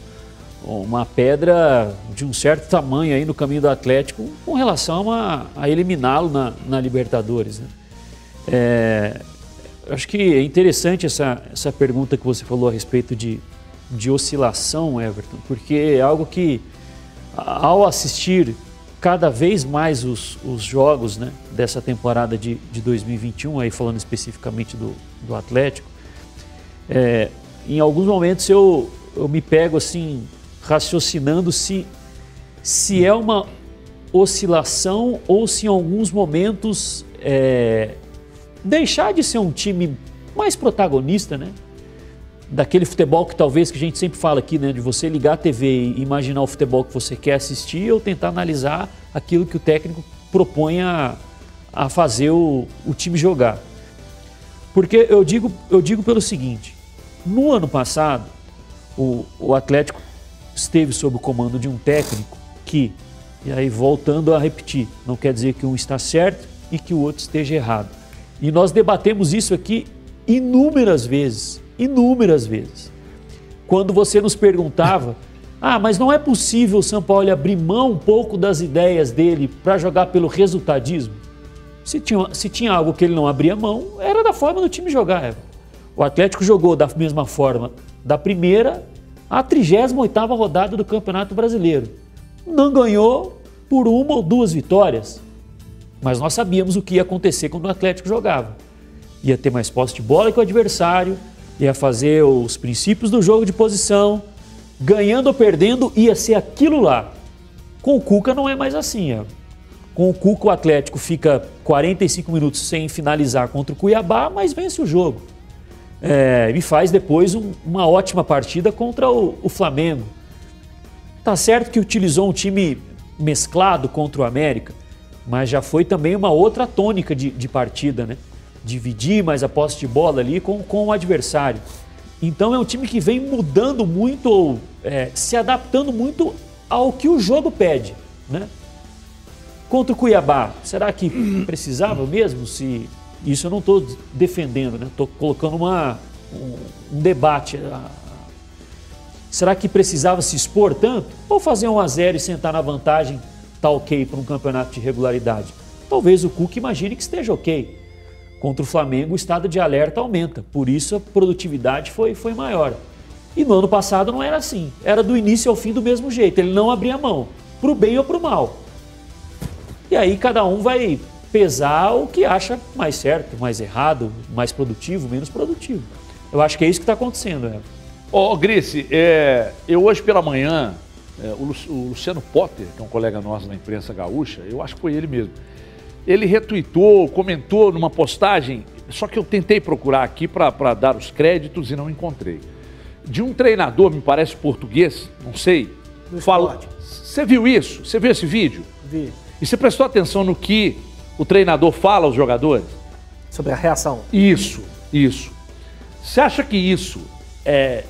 uma pedra de um certo tamanho aí no caminho do Atlético com relação a, a eliminá-lo na, na, Libertadores. Né? É, acho que é interessante essa, essa pergunta que você falou a respeito de, de oscilação, Everton, porque é algo que, ao assistir cada vez mais os, os jogos né, dessa temporada de, de 2021, aí falando especificamente do, do Atlético, é, em alguns momentos eu, eu me pego assim, raciocinando se, se é uma oscilação ou se em alguns momentos é, deixar de ser um time mais protagonista, né? Daquele futebol que talvez que a gente sempre fala aqui, né, de você ligar a TV e imaginar o futebol que você quer assistir ou tentar analisar aquilo que o técnico propõe a, a fazer o, o time jogar. Porque eu digo, eu digo pelo seguinte, no ano passado, o, o Atlético esteve sob o comando de um técnico que, e aí voltando a repetir, não quer dizer que um está certo e que o outro esteja errado. E nós debatemos isso aqui inúmeras vezes inúmeras vezes. Quando você nos perguntava, ah, mas não é possível o São Paulo abrir mão um pouco das ideias dele para jogar pelo resultadismo? Se tinha, se tinha algo que ele não abria mão, era da forma do time jogar. O Atlético jogou da mesma forma da primeira à 38 rodada do Campeonato Brasileiro. Não ganhou por uma ou duas vitórias, mas nós sabíamos o que ia acontecer quando o Atlético jogava. Ia ter mais posse de bola que o adversário, ia fazer os princípios do jogo de posição, ganhando ou perdendo, ia ser aquilo lá. Com o Cuca não é mais assim. Ó. Com o Cuca o Atlético fica 45 minutos sem finalizar contra o Cuiabá, mas vence o jogo. É, e faz depois um, uma ótima partida contra o, o Flamengo. Tá certo que utilizou um time mesclado contra o América, mas já foi também uma outra tônica de, de partida, né? Dividir mais a posse de bola ali com, com o adversário. Então é um time que vem mudando muito, ou é, se adaptando muito ao que o jogo pede. Né? Contra o Cuiabá, será que precisava mesmo? Se Isso eu não estou defendendo, estou né? colocando uma, um, um debate. Será que precisava se expor tanto? Ou fazer um a zero e sentar na vantagem tá ok para um campeonato de regularidade? Talvez o Cook imagine que esteja ok contra o Flamengo, o estado de alerta aumenta. Por isso a produtividade foi, foi maior. E no ano passado não era assim. Era do início ao fim do mesmo jeito. Ele não abria mão, para o bem ou para o mal. E aí cada um vai pesar o que acha mais certo, mais errado, mais produtivo, menos produtivo. Eu acho que é isso que está acontecendo. É. Ô, oh, Grice, é, eu hoje pela manhã, é, o, Luciano Potter, que é um colega nosso na imprensa gaúcha, eu acho que foi ele mesmo ele retuitou, comentou numa postagem, só que eu tentei procurar aqui para dar os créditos e não encontrei. De um treinador, me parece português, não sei. Fala... Você viu isso? Você viu esse vídeo? Vi. E você prestou atenção no que o treinador fala aos jogadores? Sobre a reação. Isso, isso. Você acha que isso é.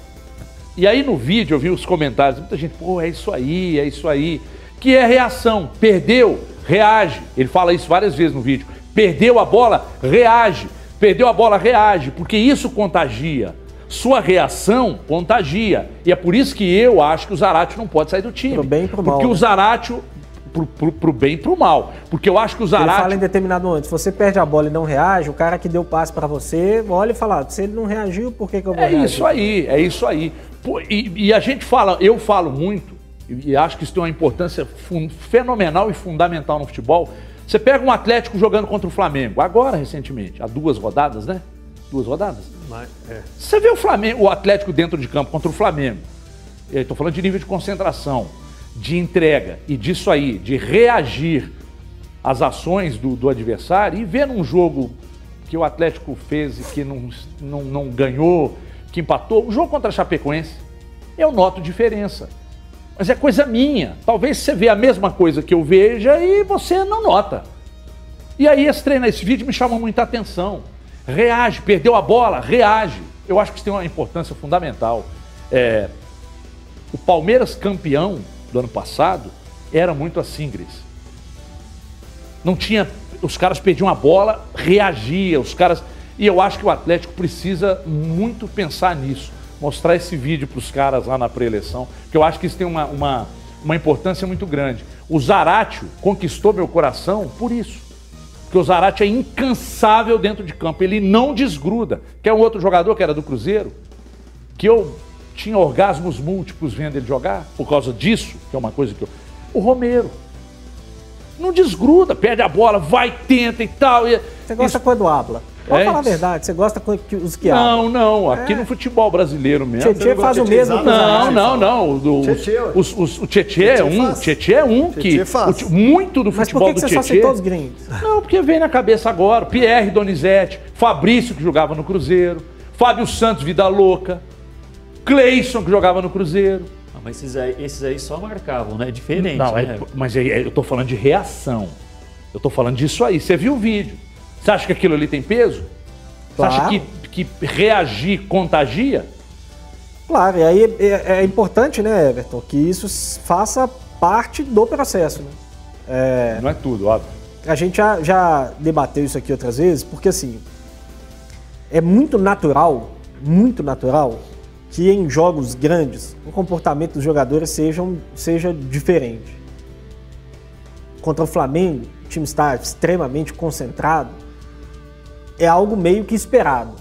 E aí no vídeo eu vi os comentários, muita gente, pô, é isso aí, é isso aí. Que é reação. Perdeu, reage. Ele fala isso várias vezes no vídeo. Perdeu a bola, reage. Perdeu a bola, reage, porque isso contagia. Sua reação contagia. E é por isso que eu acho que o Zarate não pode sair do time. Pro bem e pro mal, Porque o né? Zarate, pro, pro, pro bem e pro mal. Porque eu acho que o Ele fala em determinado momento, se você perde a bola e não reage, o cara que deu passe pra você olha e fala, se ele não reagiu, por que, que eu vou É reagir? isso aí, é isso aí. Pô, e, e a gente fala, eu falo muito, e, acho que isso tem uma importância fenomenal e fundamental no futebol. Você pega um Atlético jogando contra o Flamengo, agora recentemente, há duas rodadas, né? Duas rodadas? Mas, é. Você vê o Flamengo, o Atlético dentro de campo contra o Flamengo. Estou falando de nível de concentração, de entrega e disso aí, de reagir às ações do, do adversário e ver num jogo que o Atlético fez e que não, não, não ganhou, que empatou. O jogo contra a Chapecoense, eu noto diferença. Mas é coisa minha. Talvez você vê a mesma coisa que eu veja e você não nota. E aí esse treino, esse vídeo me chamou muita atenção. Reage, perdeu a bola, reage. Eu acho que isso tem uma importância fundamental. É, o Palmeiras campeão do ano passado era muito assim, Gris. Não tinha. Os caras perdiam a bola, reagia, os caras. E eu acho que o Atlético precisa muito pensar nisso. Mostrar esse vídeo para os caras lá na pré-eleição, porque eu acho que isso tem uma, uma, uma importância muito grande. O Zaratio conquistou meu coração por isso. Porque o Zarate é incansável dentro de campo, ele não desgruda. Quer um outro jogador que era do Cruzeiro? Que eu tinha orgasmos múltiplos vendo ele jogar, por causa disso, que é uma coisa que eu. O Romero. Não desgruda, perde a bola, vai, tenta e tal. E... Você gosta Isso- quando habla. Pode É falar a isso. verdade, você gosta que- os que. Não, não, aqui no futebol brasileiro mesmo. Tietê faz o mesmo com Não, não, não. O, do- Tietê, os- os- o Tietê é Tietê um. Tietê é um que. Tietê faz. o muito do Mas por futebol que, que do você só Tietê. citou os gringos? Não, porque vem na cabeça agora. Pierre Donizete, Fabrício, que jogava no Cruzeiro, Fábio Santos, Vida Louca, Cleison, que jogava no Cruzeiro. Ah, mas esses aí, esses aí só marcavam, né? Diferente, Não, né? é- mas é- é- eu tô falando de reação. Eu tô falando disso aí. Você viu o vídeo. Você acha que aquilo ali tem peso? Você acha Claro. que, que reagir contagia? Claro, e aí é, é importante, né, Everton, que isso faça parte do processo. Né? É, Não é tudo, óbvio. a gente já, já debateu isso aqui outras vezes, porque assim, é muito natural, muito natural, que em jogos grandes o comportamento dos jogadores sejam, seja diferente. Contra o Flamengo, o time está extremamente concentrado, é algo meio que esperado.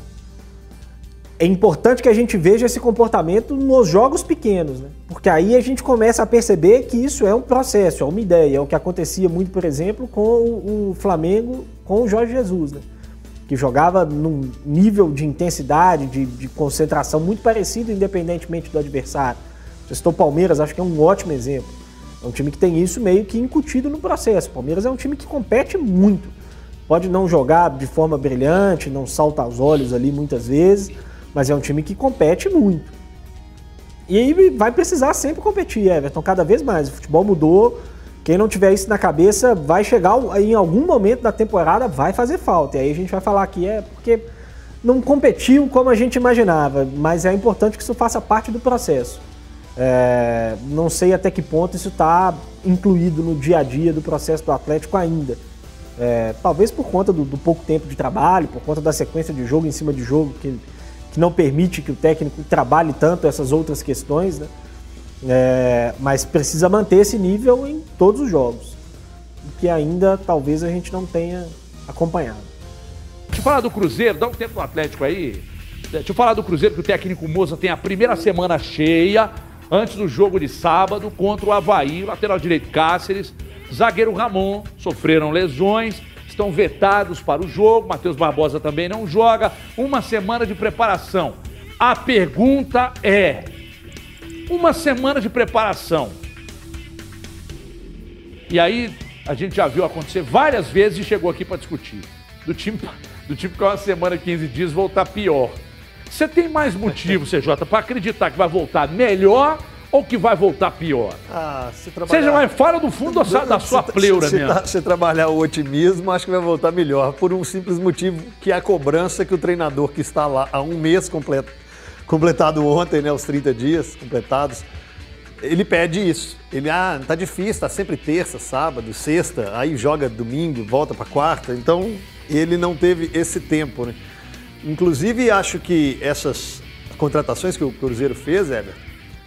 É importante que a gente veja esse comportamento nos jogos pequenos, né? Porque aí a gente começa a perceber que isso é um processo, é uma ideia. É o que acontecia muito, por exemplo, com o Flamengo, com o Jorge Jesus, né? Que jogava num nível de intensidade, de, de concentração muito parecido, independentemente do adversário. O Palmeiras, acho que é um ótimo exemplo. É um time que tem isso meio que incutido no processo. O Palmeiras é um time que compete muito. Pode não jogar de forma brilhante, não salta aos olhos ali muitas vezes, mas é um time que compete muito. E aí vai precisar sempre competir, Everton, cada vez mais. O futebol mudou. Quem não tiver isso na cabeça vai chegar em algum momento da temporada, vai fazer falta. E aí a gente vai falar que é porque não competiu como a gente imaginava, mas é importante que isso faça parte do processo. É, não sei até que ponto isso está incluído no dia a dia do processo do Atlético ainda. É, talvez por conta do, do pouco tempo de trabalho, por conta da sequência de jogo em cima de jogo, que, que não permite que o técnico trabalhe tanto essas outras questões, né? É, mas precisa manter esse nível em todos os jogos, que ainda talvez a gente não tenha acompanhado. Deixa eu falar do Cruzeiro, dá um tempo no Atlético aí. Deixa eu falar do Cruzeiro que o técnico Moza tem a primeira semana cheia antes do jogo de sábado contra o Havaí, lateral direito Cáceres, zagueiro Ramon, sofreram lesões, estão vetados para o jogo, Matheus Barbosa também não joga, uma semana de preparação. A pergunta é: uma semana de preparação. E aí a gente já viu acontecer várias vezes e chegou aqui para discutir. Do time, do tipo que uma semana, 15 dias, voltar pior. Você tem mais motivo, CJ, para acreditar que vai voltar melhor ou que vai voltar pior? Ah, se trabalhar... Seja mais fora do fundo da, da sua se, pleura se, mesmo. Se, se trabalhar o otimismo, acho que vai voltar melhor. Por um simples motivo, que é a cobrança que o treinador que está lá há um mês completo, completado ontem, né, os 30 dias completados, ele pede isso. Ele, ah, tá difícil, tá sempre terça, sábado, sexta, aí joga domingo, volta para quarta. Então, ele não teve esse tempo, né? Inclusive, acho que essas contratações que o Cruzeiro fez, Heber,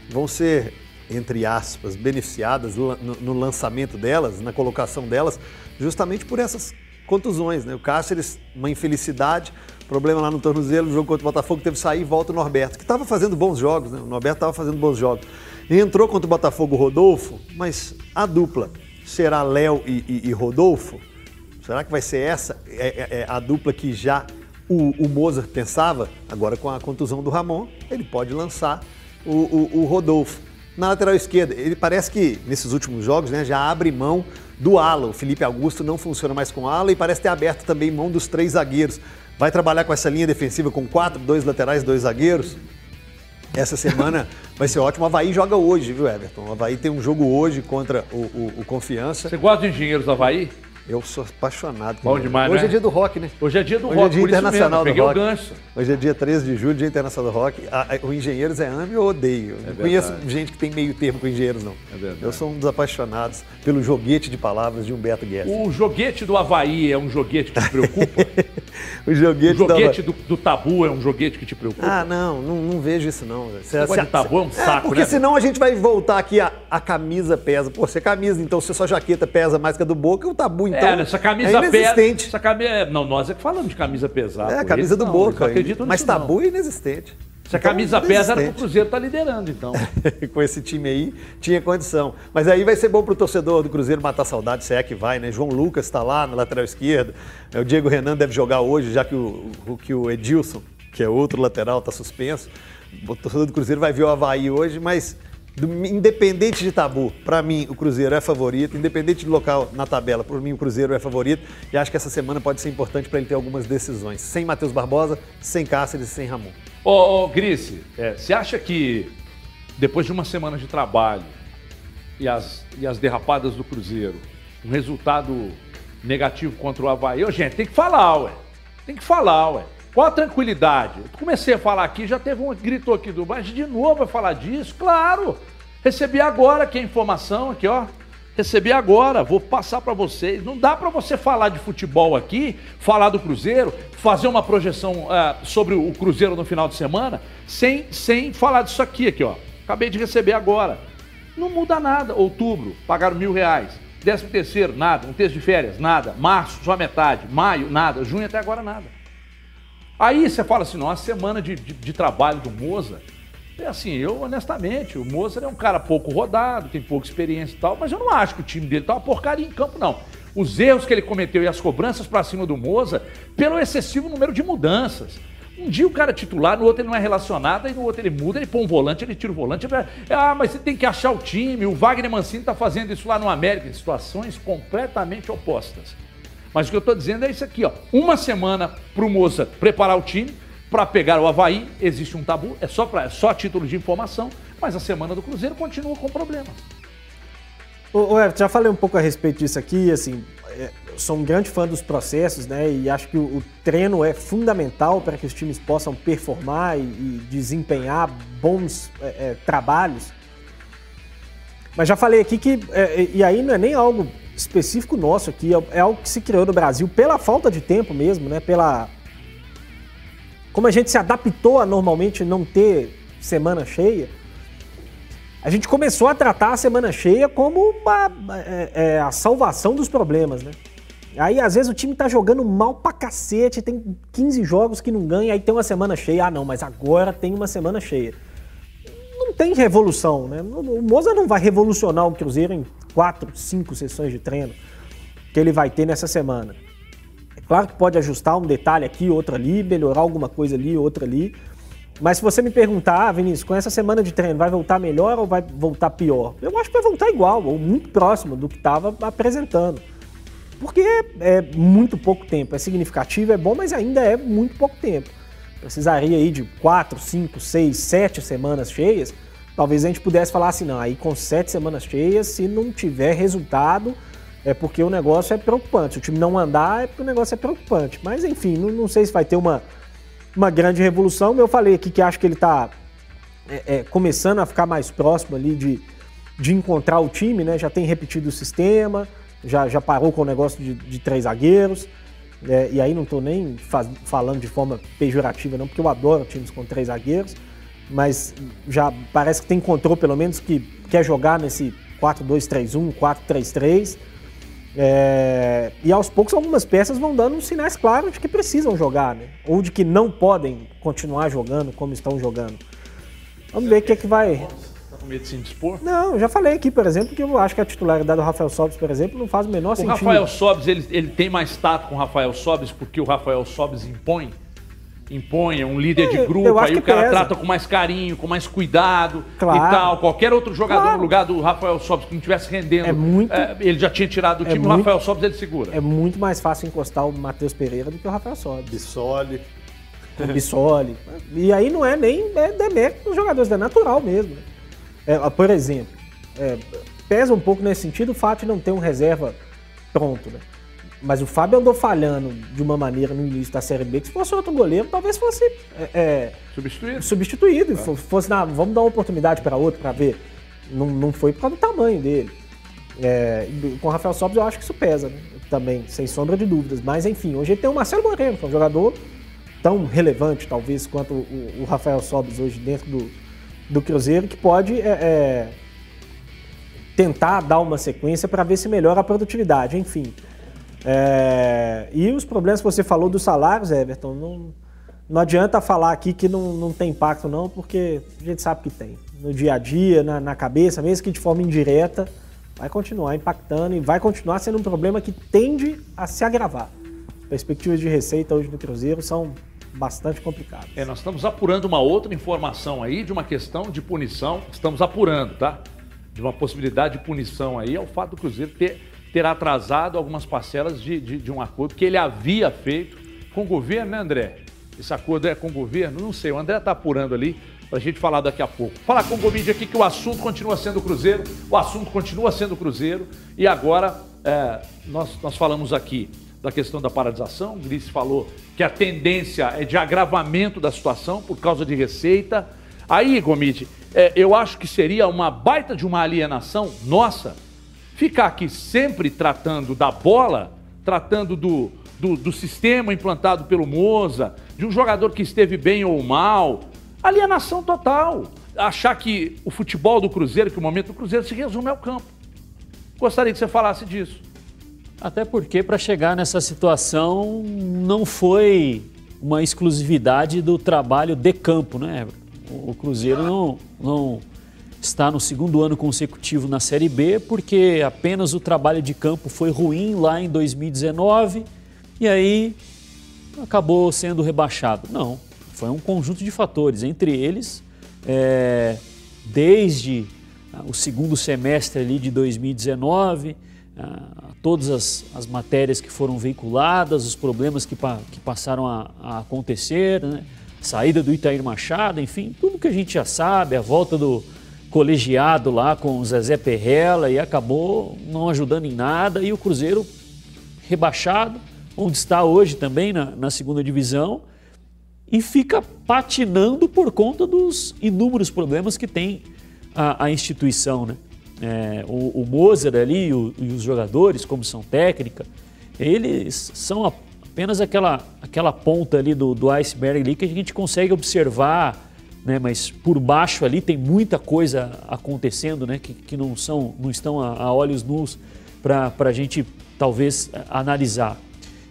vão ser, entre aspas, beneficiadas no, lançamento delas, na colocação delas, justamente por essas contusões. Né? O Cáceres, uma infelicidade, problema lá no tornozelo, no jogo contra o Botafogo, teve que sair e volta o Norberto, que estava fazendo bons jogos, né? o Norberto estava fazendo bons jogos. E entrou contra o Botafogo o Rodolfo, mas a dupla será Léo e, e, e, Rodolfo? Será que vai ser essa é, é, é a dupla que já o, o Mozart pensava? Agora com a contusão do Ramon, ele pode lançar o, o, o Rodolfo. Na lateral esquerda, ele parece que nesses últimos jogos né, já abre mão do ala. O Felipe Augusto não funciona mais com ala e parece ter aberto também mão dos três zagueiros. Vai trabalhar com essa linha defensiva com quatro, dois laterais, dois zagueiros. Essa semana vai ser ótimo. O Havaí joga hoje, viu, Everton? O Havaí tem um jogo hoje contra o, o, o Confiança. Você gosta de engenheiros do Havaí? Eu sou apaixonado. Bom demais, Hoje né? é dia do rock, né? Hoje é dia do Hoje rock, é dia internacional mesmo, do rock. o gancho. Hoje é dia 13 de julho, dia internacional do rock. A, a, o Engenheiros é ame ou odeio. É não conheço gente que tem meio termo com Engenheiros, não. É verdade. Eu sou um dos apaixonados pelo joguete de palavras de Humberto Guedes. O joguete do Havaí é um joguete que te preocupa? o joguete, o joguete do, do, tabu é um joguete que te preocupa? Ah, não, não, não vejo isso não. Você se, de tabu é um saco, é, porque né? senão a gente vai voltar aqui, a, a camisa pesa. Pô, você é camisa, então se a sua jaqueta pesa mais que a do Boca, o tabu então é, essa camisa é inexistente. Essa camisa, não, nós é que falamos de camisa pesada. É, a camisa do não, Boca. Não acredito mas tabu é inexistente. Se a camisa então, pesa, era pro Cruzeiro estar tá liderando, então. Com esse time aí, tinha condição. Mas aí vai ser bom pro torcedor do Cruzeiro matar saudade, se é que vai, né? João Lucas está lá na lateral esquerda. O Diego Renan deve jogar hoje, já que o, o, que o Edilson, que é outro lateral, está suspenso. O torcedor do Cruzeiro vai ver o Havaí hoje, mas independente de tabu, para mim o Cruzeiro é favorito, independente de local na tabela, por mim o Cruzeiro é favorito e acho que essa semana pode ser importante para ele ter algumas decisões. Sem Matheus Barbosa, sem Cáceres e sem Ramon. Ô, ô Grice, é, você acha que depois de uma semana de trabalho e as, e as derrapadas do Cruzeiro, um resultado negativo contra o Havaí, ô, gente, tem que falar, ué. Tem que falar, ué. Qual a tranquilidade? Comecei a falar aqui, já teve um gritou aqui do mas de novo vai falar disso? Claro! Recebi agora aqui a informação, aqui ó. Recebi agora, vou passar para vocês. Não dá para você falar de futebol aqui, falar do Cruzeiro, fazer uma projeção uh, sobre o Cruzeiro no final de semana, sem, sem falar disso aqui, aqui ó. Acabei de receber agora. Não muda nada. Outubro, pagaram mil reais. Décimo terceiro, nada. Um texto de férias, nada. Março, só metade. Maio, nada. Junho até agora, nada. Aí você fala assim, não, a semana de, de, de trabalho do Moza, é assim, eu honestamente, o Moza é um cara pouco rodado, tem pouca experiência e tal, mas eu não acho que o time dele tá uma porcaria em campo, não. Os erros que ele cometeu e as cobranças para cima do Moza, pelo excessivo número de mudanças. Um dia o cara é titular, no outro ele não é relacionado, aí no outro ele muda, ele põe um volante, ele tira o volante. Ah, mas você tem que achar o time. O Wagner Mancini está fazendo isso lá no América, em situações completamente opostas. Mas o que eu estou dizendo é isso aqui, ó. Uma semana para o Moça preparar o time, para pegar o Havaí, existe um tabu, é só, pra, é só título de informação, mas a semana do Cruzeiro continua com problemas. Ô, Everton, já falei um pouco a respeito disso aqui, assim, é, sou um grande fã dos processos, né, e acho que o, o treino é fundamental para que os times possam performar e, e desempenhar bons é, é, trabalhos. Mas já falei aqui que, é, e aí não é nem algo específico nosso aqui, é, é algo que se criou no Brasil pela falta de tempo mesmo, né? Pela. Como a gente se adaptou a normalmente não ter semana cheia, a gente começou a tratar a semana cheia como uma, é, é, a salvação dos problemas, né? Aí, às vezes, o time tá jogando mal pra cacete, tem 15 jogos que não ganha, aí tem uma semana cheia. Ah, não, mas agora tem uma semana cheia. Tem revolução, né? O Moza não vai revolucionar o Cruzeiro em quatro, cinco sessões de treino que ele vai ter nessa semana. É claro que pode ajustar um detalhe aqui, outro ali, melhorar alguma coisa ali, outra ali. Mas se você me perguntar, ah, Vinícius, com essa semana de treino, vai voltar melhor ou vai voltar pior? Eu acho que vai voltar igual, ou muito próximo do que estava apresentando. Porque é muito pouco tempo, é significativo, é bom, mas ainda é muito pouco tempo. Precisaria aí de quatro, cinco, seis, sete semanas cheias talvez a gente pudesse falar assim, não, aí com sete semanas cheias, se não tiver resultado, é porque o negócio é preocupante. Se o time não andar, é porque o negócio é preocupante. Mas enfim, não, não sei se vai ter uma, uma grande revolução. Eu falei aqui que acho que ele está é, é, começando a ficar mais próximo ali de, de encontrar o time, né? Já tem repetido o sistema, já, já parou com o negócio de, de três zagueiros. É, e aí não estou nem falando de forma pejorativa, não, porque eu adoro times com três zagueiros, mas já parece que tem encontrou pelo menos que quer jogar nesse 4-2-3-1, 4-3-3. É, e aos poucos algumas peças vão dando sinais claros de que precisam jogar, né? Ou de que não podem continuar jogando como estão jogando. Vamos ver o que é que vai. Tá com medo de se indispor? Não, eu já falei aqui, por exemplo, que eu acho que a titularidade do Rafael Sobis, por exemplo, não faz o menor O sentido. Rafael Sobis, ele, ele tem mais tato com o Rafael Sobis porque o Rafael Sobis impõe? Impõe, é um líder É, de grupo, aí que o cara pesa. trata com mais carinho, com mais cuidado Claro. e tal. Qualquer outro jogador Claro. no lugar do Rafael Sobis que não estivesse rendendo, É muito- é, ele já tinha tirado do é time, o muito- Rafael Sobis ele segura. É muito mais fácil encostar o Matheus Pereira do que o Rafael Sobis. Bissoli. o Bissoli. E aí não é nem é demérito dos jogadores, é natural mesmo. É, por exemplo, é, pesa um pouco nesse sentido o fato de não ter um reserva pronto, né? Mas o Fábio andou falhando de uma maneira no início da Série B que se fosse outro goleiro, talvez fosse é, é, Substituído. substituído. Fo- Fosse, na, vamos dar uma oportunidade para outro para ver. Não, não foi por causa do tamanho dele. É, com o Rafael Sobis eu acho que isso pesa, né? Também, sem sombra de dúvidas. Mas enfim, hoje ele tem o Marcelo Moreno, que é um jogador tão relevante, talvez, quanto o, o Rafael Sobis hoje dentro do, do Cruzeiro, que pode é, é, tentar dar uma sequência para ver se melhora a produtividade, enfim. É, e os problemas que você falou dos salários, Everton, não, não adianta falar aqui que não, não tem impacto, não, porque a gente sabe que tem. No dia a dia, na, na cabeça, mesmo que de forma indireta, vai continuar impactando e vai continuar sendo um problema que tende a se agravar. Perspectivas de receita hoje no Cruzeiro são bastante complicadas. É, nós estamos apurando uma outra informação aí de uma questão de punição. Estamos apurando, tá? De uma possibilidade de punição aí, é o fato do Cruzeiro ter, ter atrasado algumas parcelas de, de, de um acordo que ele havia feito com o governo, né, André? Esse acordo é com o governo? Não sei, o André está apurando ali para a gente falar daqui a pouco. Falar com o Gomide aqui que o assunto continua sendo Cruzeiro, o assunto continua sendo Cruzeiro e agora é, nós, nós falamos aqui da questão da paralisação. O Gris falou que a tendência é de agravamento da situação por causa de receita. Aí, Gomide, é, eu acho que seria uma baita de uma alienação nossa ficar aqui sempre tratando da bola, tratando do, do, do sistema implantado pelo Moza, de um jogador que esteve bem ou mal. Alienação total. Achar que o futebol do Cruzeiro, que o momento do Cruzeiro se resume ao campo. Gostaria que você falasse disso. Até porque para chegar nessa situação não foi uma exclusividade do trabalho de campo, né? O Cruzeiro não, não está no segundo ano consecutivo na Série B porque apenas o trabalho de campo foi ruim lá em 2019 e aí acabou sendo rebaixado. Não, foi um conjunto de fatores, entre eles, é, desde ah, o segundo semestre ali de 2019, ah, todas as, as matérias que foram veiculadas, os problemas que, pa- que passaram a, a acontecer, né? saída do Itair Machado, enfim, tudo que a gente já sabe, a volta do colegiado lá com o Zezé Perrella e acabou não ajudando em nada e o Cruzeiro rebaixado, onde está hoje também na, na segunda divisão, e fica patinando por conta dos inúmeros problemas que tem a, a instituição. Né? É, o, o ali e, o- e os jogadores, comissão técnica, eles são apenas aquela, aquela ponta ali do, do iceberg ali que a gente consegue observar, né? mas por baixo ali tem muita coisa acontecendo né? que, que não, são, não estão a, a olhos nus para a gente talvez analisar.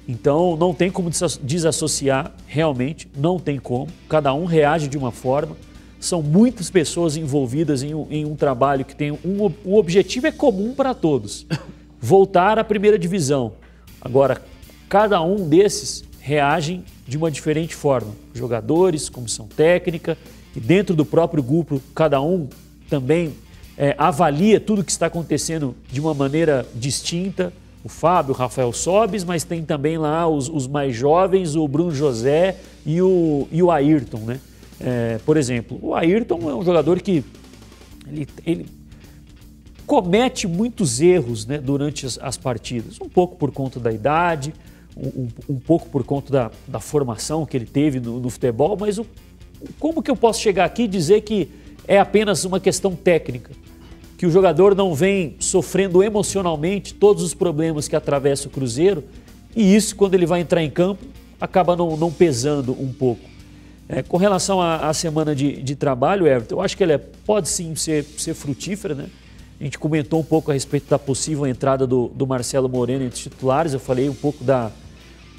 Então não tem como desasso- desassociar realmente, não tem como. Cada um reage de uma forma. São muitas pessoas envolvidas em um, em um trabalho que tem um, o objetivo é comum para todos: voltar à primeira divisão. Agora, cada um desses reagem de uma diferente forma. Jogadores, comissão técnica dentro do próprio grupo, cada um também é, avalia tudo que está acontecendo de uma maneira distinta. O Fábio, o Rafael Sobes, mas tem também lá os, os mais jovens, o Bruno José e o, e o Ayrton, né? É, por exemplo, o Ayrton é um jogador que ele, ele comete muitos erros né, durante as, as, partidas. Um pouco por conta da idade, um, um pouco por conta da, da, formação que ele teve no, no futebol, mas o, como que eu posso chegar aqui e dizer que é apenas uma questão técnica? Que o jogador não vem sofrendo emocionalmente todos os problemas que atravessa o Cruzeiro e isso, quando ele vai entrar em campo, acaba não, não pesando um pouco. É, com relação à, à semana de, de, trabalho, Everton, eu acho que ela é, pode sim ser, ser frutífera, né? A gente comentou um pouco a respeito da possível entrada do, do Marcelo Moreno entre os titulares. Eu falei um pouco da,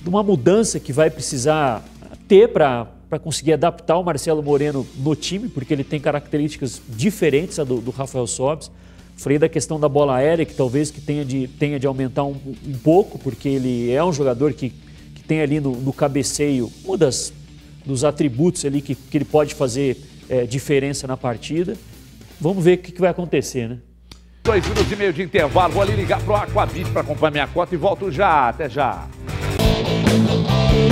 de uma mudança que vai precisar ter para conseguir adaptar o Marcelo Moreno no time, porque ele tem características diferentes do, do Rafael Sobes. Falei da questão da bola aérea, que talvez que tenha de, tenha de aumentar um, um pouco, porque ele é um jogador que, que tem ali no, no cabeceio uma das, dos atributos ali que, que ele pode fazer é, diferença na partida. Vamos ver o que, que vai acontecer, né? Dois minutos e meio de intervalo. Vou ali ligar pro Aquabit para acompanhar minha cota e volto já. Até já.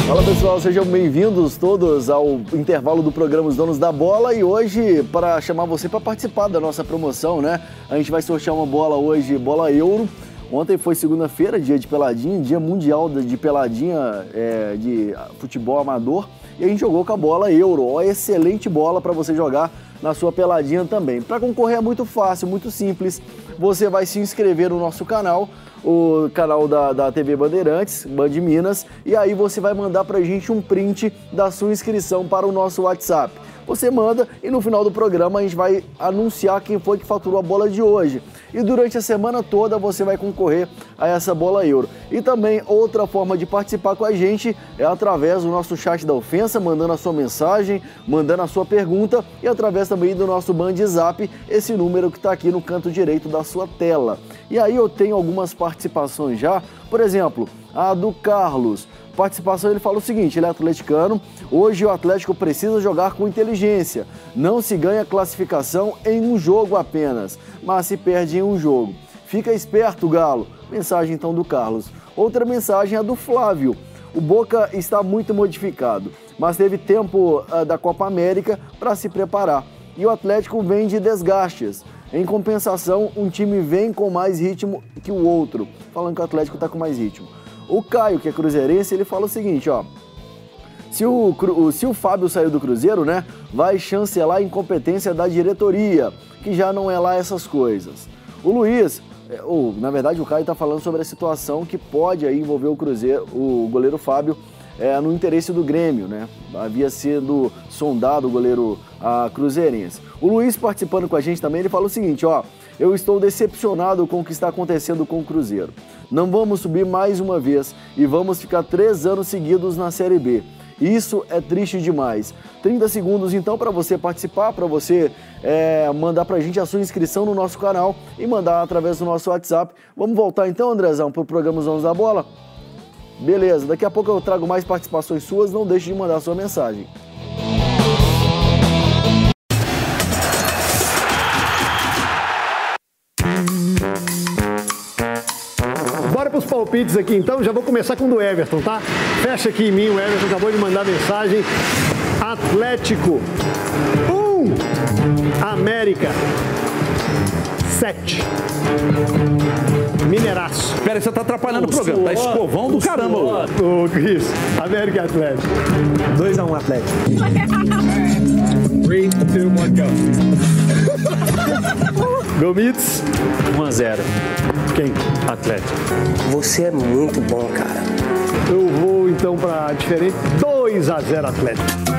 Fala pessoal, sejam bem-vindos todos ao intervalo do programa Os Donos da Bola e hoje para chamar você para participar da nossa promoção, né? A gente vai sortear uma bola hoje, bola euro. Ontem foi segunda-feira, dia de peladinha, dia mundial de peladinha é, de futebol amador e a gente jogou com a bola euro. Ó, excelente bola para você jogar na sua peladinha também. Para concorrer é muito fácil, muito simples. Você vai se inscrever no nosso canal, o canal da, da TV Bandeirantes, Band Minas, e aí você vai mandar para a gente um print da sua inscrição para o nosso WhatsApp. Você manda e no final do programa a gente vai anunciar quem foi que faturou a bola de hoje. E durante a semana toda você vai concorrer a essa bola euro. E também outra forma de participar com a gente é através do nosso chat da ofensa, mandando a sua mensagem, mandando a sua pergunta e através também do nosso Band Zap, esse número que está aqui no canto direito da sua tela. E aí eu tenho algumas participações já, por exemplo, a do Carlos participação ele fala o seguinte: ele é atleticano. Hoje o Atlético precisa jogar com inteligência. Não se ganha classificação em um jogo apenas, mas se perde em um jogo. Fica esperto, Galo. Mensagem então do Carlos. Outra mensagem é do Flávio. O Boca está muito modificado, mas teve tempo uh, da Copa América para se preparar. E o Atlético vem de desgastes. Em compensação, um time vem com mais ritmo que o outro, falando que o Atlético está com mais ritmo. O Caio, que é cruzeirense, ele fala o seguinte, ó. Se o, se o Fábio saiu do Cruzeiro, né, vai chancelar a incompetência da diretoria, que já não é lá essas coisas. O Luiz, é, ou na verdade o Caio está falando sobre a situação que pode aí envolver o Cruzeiro, o goleiro Fábio, é, no interesse do Grêmio, né? Havia sido sondado o goleiro a, cruzeirense. O Luiz participando com a gente também, ele fala o seguinte, ó, eu estou decepcionado com o que está acontecendo com o Cruzeiro. Não vamos subir mais uma vez e vamos ficar três anos seguidos na Série B. Isso é triste demais. 30 segundos então para você participar, para você é, mandar para a gente a sua inscrição no nosso canal e mandar através do nosso WhatsApp. Vamos voltar então, Andrezão, para o programa Os Donos da Bola? Beleza, daqui a pouco eu trago mais participações suas, não deixe de mandar sua mensagem. Palpites aqui então, já vou começar com o do Everton, tá? Fecha aqui em mim, o Everton acabou de mandar mensagem. Atlético 1, um. América 7. Mineraço. Pera, você tá atrapalhando o, o programa. Tá suor, tá escovão do caramba. Ô, Cris, América Atlético. 2x1 um, Atlético. 3, 2, 1, go. Gomitz. 1x0. Quem? Atlético. Você é muito bom, cara. Eu vou então para diferente 2 a 0 Atlético.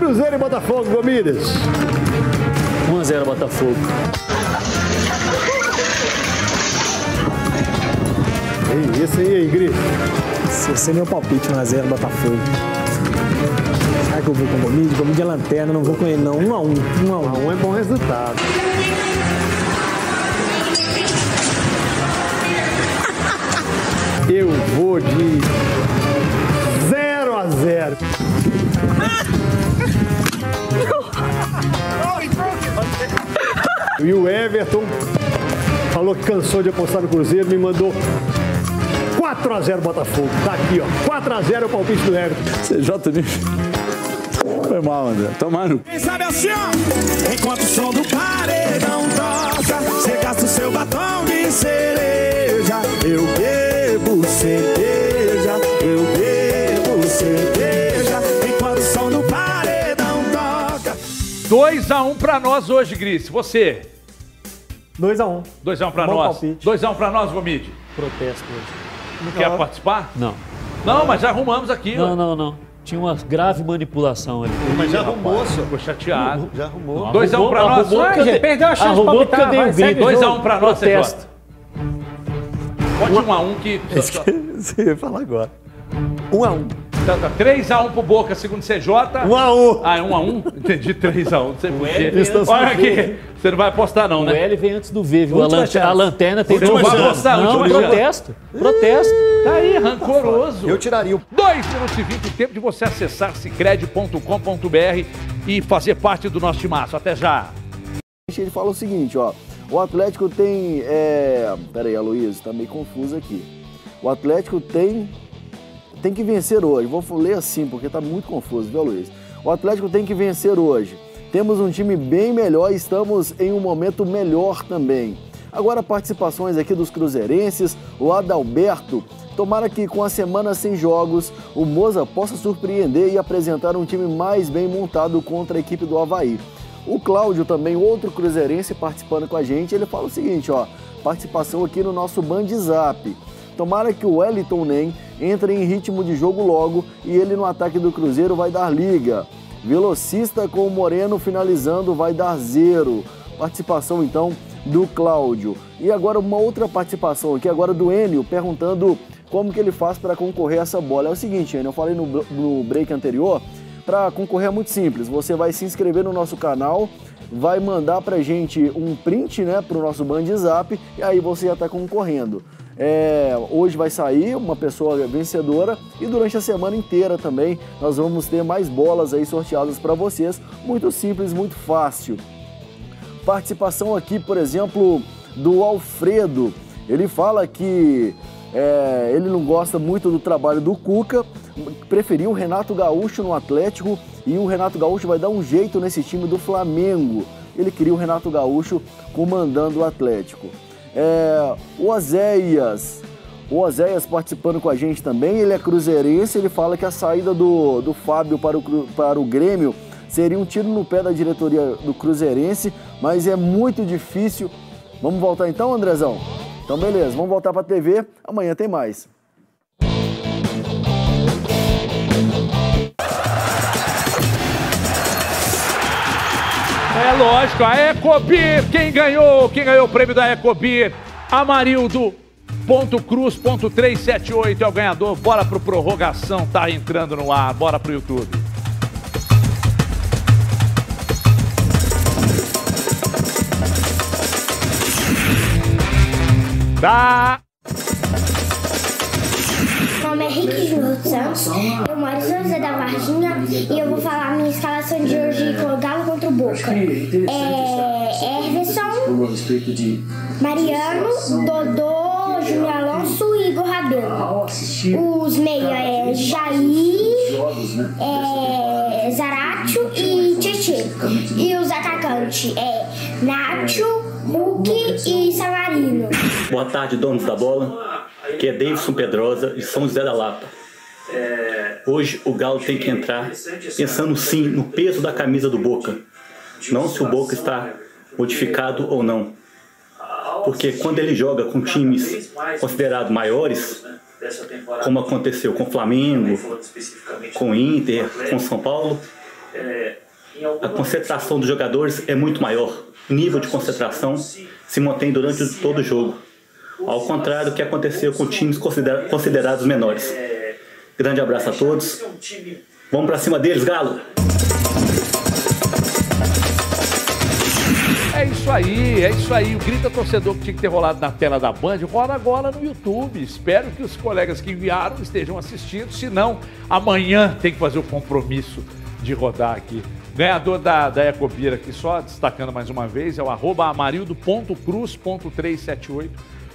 Cruzeiro e Botafogo, Gomidas. 1 a 0 Botafogo. Ei, esse aí, Gris. Esse é meu palpite, 1 a 0 Botafogo. Será que eu vou com o Gomide? Gomide é lanterna, não vou com ele não. Um a um. Um a a um é bom resultado. Eu vou de 0 a 0. E o Everton falou que cansou de apostar no Cruzeiro, me mandou 4 a 0 Botafogo. Tá aqui, ó. 4 a 0 é o palpite do Everton. CJ Foi mal, André. Tomando. Quem sabe assim, ó, enquanto o som do paredão toca, você gasta o seu batom de cereja. Eu bebo 2x1 pra nós hoje, Gris. Você. 2x1. 2x1 pra Bom nós. palpite. 2x1 pra nós, Gomide. Protesto hoje. Não quer participar? Não. Não, mas já arrumamos aqui. Não, ué. não, não. Tinha uma grave manipulação ali. Mas já arrumou, senhor. Ficou chateado. Já arrumou. 2x1 pra nós. Arrumou porque eu dei- perdeu a chance de arrumou porque eu dei vai, um grito. 2x1 pra nós, Protesto. Pode 1x1 que. Esse que você ia falar agora. 1 a 1 tá. 3x1 pro Boca, segundo CJ. 1 a 1 Ah, é 1x1? Entendi 3x1. Não sei Olha aqui. Você não vai apostar, não, O né? L vem antes do V, viu? A, chance. a lanterna tem chance. chances. Não, protesto. Protesto. Tá aí, rancoroso. Eu tiraria o 2 minutos e 20, tempo de você acessar cicred.com.br e fazer parte do nosso timaço. Até já. Ele fala o seguinte, ó. O Atlético tem. É... Pera aí, Aloysio, tá meio confuso aqui. O Atlético tem. Tem que vencer hoje. Vou ler assim, porque tá muito confuso, viu, Aloysio? O Atlético tem que vencer hoje. Temos um time bem melhor e estamos em um momento melhor também. Agora, participações aqui dos cruzeirenses, o Adalberto. Tomara que com a semana sem jogos, o Moza possa surpreender e apresentar um time mais bem montado contra a equipe do Havaí. O Cláudio também, outro cruzeirense participando com a gente, ele fala o seguinte, ó, participação aqui no nosso Band Zap. Tomara que o Wellington Nem entre em ritmo de jogo logo e ele no ataque do Cruzeiro vai dar liga. Velocista com o Moreno finalizando vai dar zero. Participação então do Cláudio. E agora uma outra participação aqui, agora do Enio, perguntando como que ele faz para concorrer a essa bola. É o seguinte, Enio, eu falei no, no break anterior, para concorrer é muito simples. Você vai se inscrever no nosso canal, vai mandar pra gente um print, né, pro nosso Band Zap e aí você já tá concorrendo. É, hoje vai sair uma pessoa vencedora e durante a semana inteira também nós vamos ter mais bolas aí sorteadas para vocês. Muito simples, muito fácil. Participação aqui, por exemplo, do Alfredo. Ele fala que é, ele não gosta muito do trabalho do Cuca, preferiu o Renato Gaúcho no Atlético e o Renato Gaúcho vai dar um jeito nesse time do Flamengo. Ele queria o Renato Gaúcho comandando o Atlético. É, o Oséias, o participando com a gente também, ele é cruzeirense, ele fala que a saída do, do Fábio para o, para o Grêmio seria um tiro no pé da diretoria do Cruzeirense, mas é muito difícil. Vamos voltar então, Andrezão? Então beleza, vamos voltar para a TV, amanhã tem mais. É lógico, a Ecobir, quem ganhou? Quem ganhou o prêmio da Ecobir? Amarildo. Ponto Cruz, ponto 378 é o ganhador. Bora pro prorrogação, tá entrando no ar. Bora pro YouTube. Tá. Meu nome é Rick Júlio Santos, eu moro em São José da Varginha e eu vou falar a minha escalação de hoje com o Galo contra o Boca. É Everson, Mariano, Dodô, Júnior Alonso e Igor Rabelo. Os meia é Jair, é Zaratio e Tietchan. E os atacantes é Nacho, Hulk e Savarino. Boa tarde, donos da bola. Aqui é Davidson Pedrosa, de São José da Lapa. Hoje o Galo tem que entrar pensando sim no peso da camisa do Boca. Não se o Boca está modificado ou não. Porque quando ele joga com times considerados maiores, como aconteceu com o Flamengo, com o Inter, com o São Paulo, a concentração dos jogadores é muito maior. O nível de concentração se mantém durante todo o jogo. Ao contrário do que aconteceu com times considera- considerados menores. Grande abraço a todos. Vamos pra cima deles, Galo! É isso aí, é isso aí. O Grita Torcedor que tinha que ter rolado na tela da Band, rola agora no YouTube. Espero que os colegas que enviaram estejam assistindo. Se não, amanhã tem que fazer o compromisso de rodar aqui. Ganhador da, da Ecobira aqui, só destacando mais uma vez, é o arroba amarildo.cruz.378.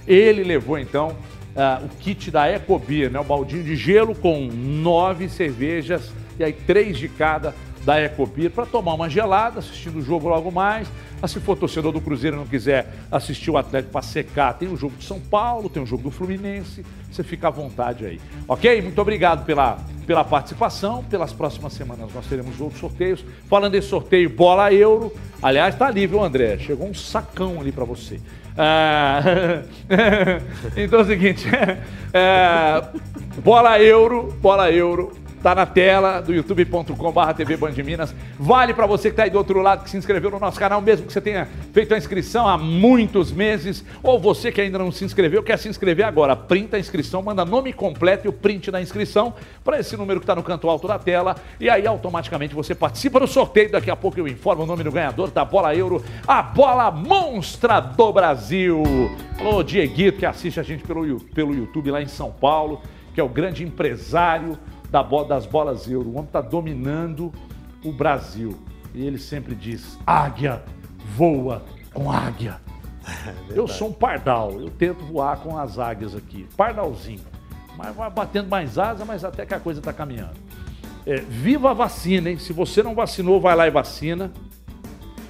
Ele levou então ah, o kit da Ecobir, né? O baldinho de gelo com nove cervejas e aí três de cada da Ecopir para tomar uma gelada, assistindo o jogo logo mais. Mas se for torcedor do Cruzeiro e não quiser assistir o Atlético para secar, tem o jogo do São Paulo, tem o jogo do Fluminense, você fica à vontade aí. Ok? Muito obrigado pela, pela participação. Pelas próximas semanas nós teremos outros sorteios. Falando em sorteio, bola euro. Aliás, tá ali, viu, André? Chegou um sacão ali para você. Ah, então é o seguinte, é, bola euro, bola euro, tá na tela do youtube.com.br TV Band Minas. Vale para você que está aí do outro lado, que se inscreveu no nosso canal, mesmo que você tenha feito a inscrição há muitos meses, ou você que ainda não se inscreveu, quer se inscrever agora. Printa a inscrição, manda nome completo e o print da inscrição para esse número que está no canto alto da tela, e aí automaticamente você participa do sorteio. Daqui a pouco eu informo o nome do ganhador da Bola Euro, a bola monstra do Brasil. Alô, Dieguito, que assiste a gente pelo, pelo YouTube lá em São Paulo, que é o grande empresário das bolas euro. O homem está dominando o Brasil. E ele sempre diz: águia voa com águia. eu sou um pardal, eu tento voar com as águias aqui. Pardalzinho. Mas vai batendo mais asa, mas até que a coisa está caminhando. É, viva a vacina, hein? Se você não vacinou, vai lá e vacina.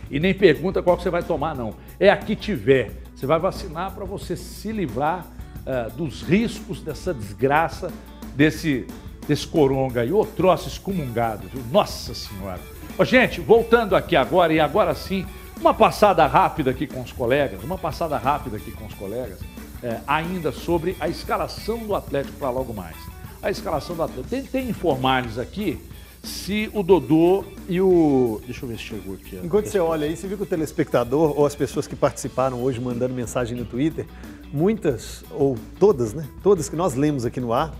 E nem pergunta qual que você vai tomar, não. É a que tiver. Você vai vacinar para você se livrar eh, dos riscos dessa desgraça, desse, desse coronga aí. Ô troço excomungado, viu? Nossa Senhora. Ô, gente, voltando aqui agora, e agora sim, uma passada rápida aqui com os colegas, uma passada rápida aqui com os colegas, eh, ainda sobre a escalação do Atlético para logo mais. A escalação do Atlético. Tentei informar-lhes aqui se o Dodô e o. Deixa eu ver se chegou aqui. ó. Enquanto você olha aí, você viu que o telespectador ou as pessoas que participaram hoje mandando mensagem no Twitter, muitas, ou todas, né? Todas que nós lemos aqui no ar,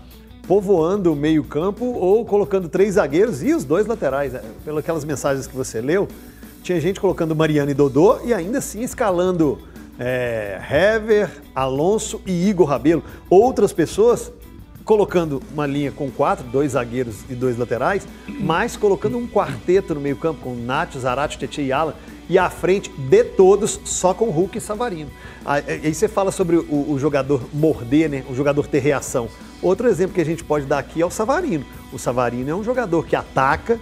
povoando o meio-campo ou colocando três zagueiros e os dois laterais. né? Pelas aquelas mensagens que você leu, tinha gente colocando Mariano e Dodô e ainda assim escalando é, Hever, Alonso e Igor Rabelo. Outras pessoas colocando uma linha com quatro, dois zagueiros e dois laterais, mas colocando um quarteto no meio-campo com Nacho, Zarate, Tietchan e Alan, e à frente de todos só com Hulk e Savarino. Aí você fala sobre o, o jogador morder, né? O jogador ter reação. Outro exemplo que a gente pode dar aqui é o Savarino. O Savarino é um jogador que ataca,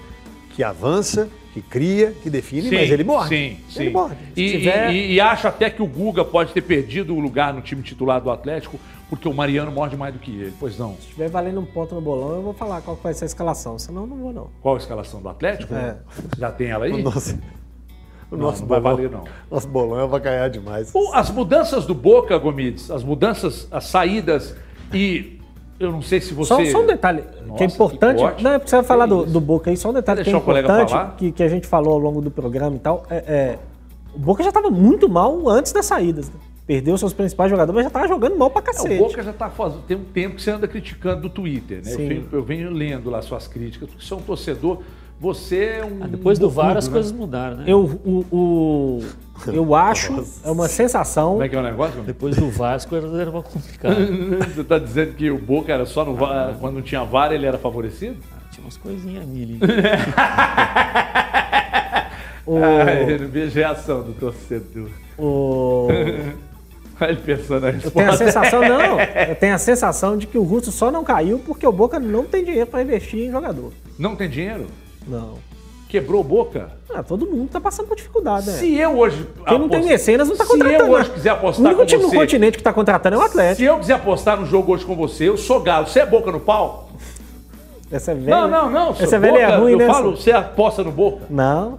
que avança, que cria, que define, mas ele morde. Sim, sim. Ele morde. Se E, tiver- e- e acho até que o Guga pode ter perdido o lugar no time titular do Atlético, porque o Mariano morde mais do que ele. Pois não. Se tiver valendo um ponto no bolão, eu vou falar qual vai ser a escalação. Senão, não vou, não. Qual a escalação do Atlético? É. Já tem ela aí? O nosso, o Não, nosso não vai bolão- valer, não. Nosso bolão é avacalhar demais. As mudanças do Boca, Gomides, as mudanças, as saídas e eu não sei se você... Só, só um detalhe Nossa, que é importante. que não, é porque você vai falar do, do Boca aí, só um detalhe que é importante, que, que a gente falou ao longo do programa e tal. É, é, o Boca já estava muito mal antes das saídas. né? Perdeu seus principais jogadores, mas já estava jogando mal pra É, cacete. o Boca já tá fazendo, tem um tempo que você anda criticando do Twitter, né? Eu venho, eu venho lendo lá suas críticas, porque você é um torcedor, você é um. depois do VAR as né? coisas mudaram, né? Eu, o, o- eu acho, é uma sensação. Como é que é o negócio? Depois do VAR as coisas eram complicadas. Você está dizendo que o Boca era só no VAR, quando não tinha VAR ele era favorecido? Tinha umas coisinhas ali. O- Ah, eu não vejo reação do torcedor. O... Olha ele pensando na Eu resposta. tenho a sensação, não. Eu tenho a sensação de que o Russo só não caiu porque o Boca não tem dinheiro para investir em jogador. Não tem dinheiro? Não. Quebrou Boca? Ah, todo mundo tá passando por dificuldade, né? Se eu hoje. Quem não tem mecenas não tá Se contratando. eu hoje quiser apostar O único com time você- no continente que tá contratando é o Atlético. Se eu quiser apostar no jogo hoje com você, eu sou galo. Você é boca no pau? Essa é velha. Não, não, não. Essa sou velha é Boca, ruim, eu né? falo, você aposta no Boca? Não.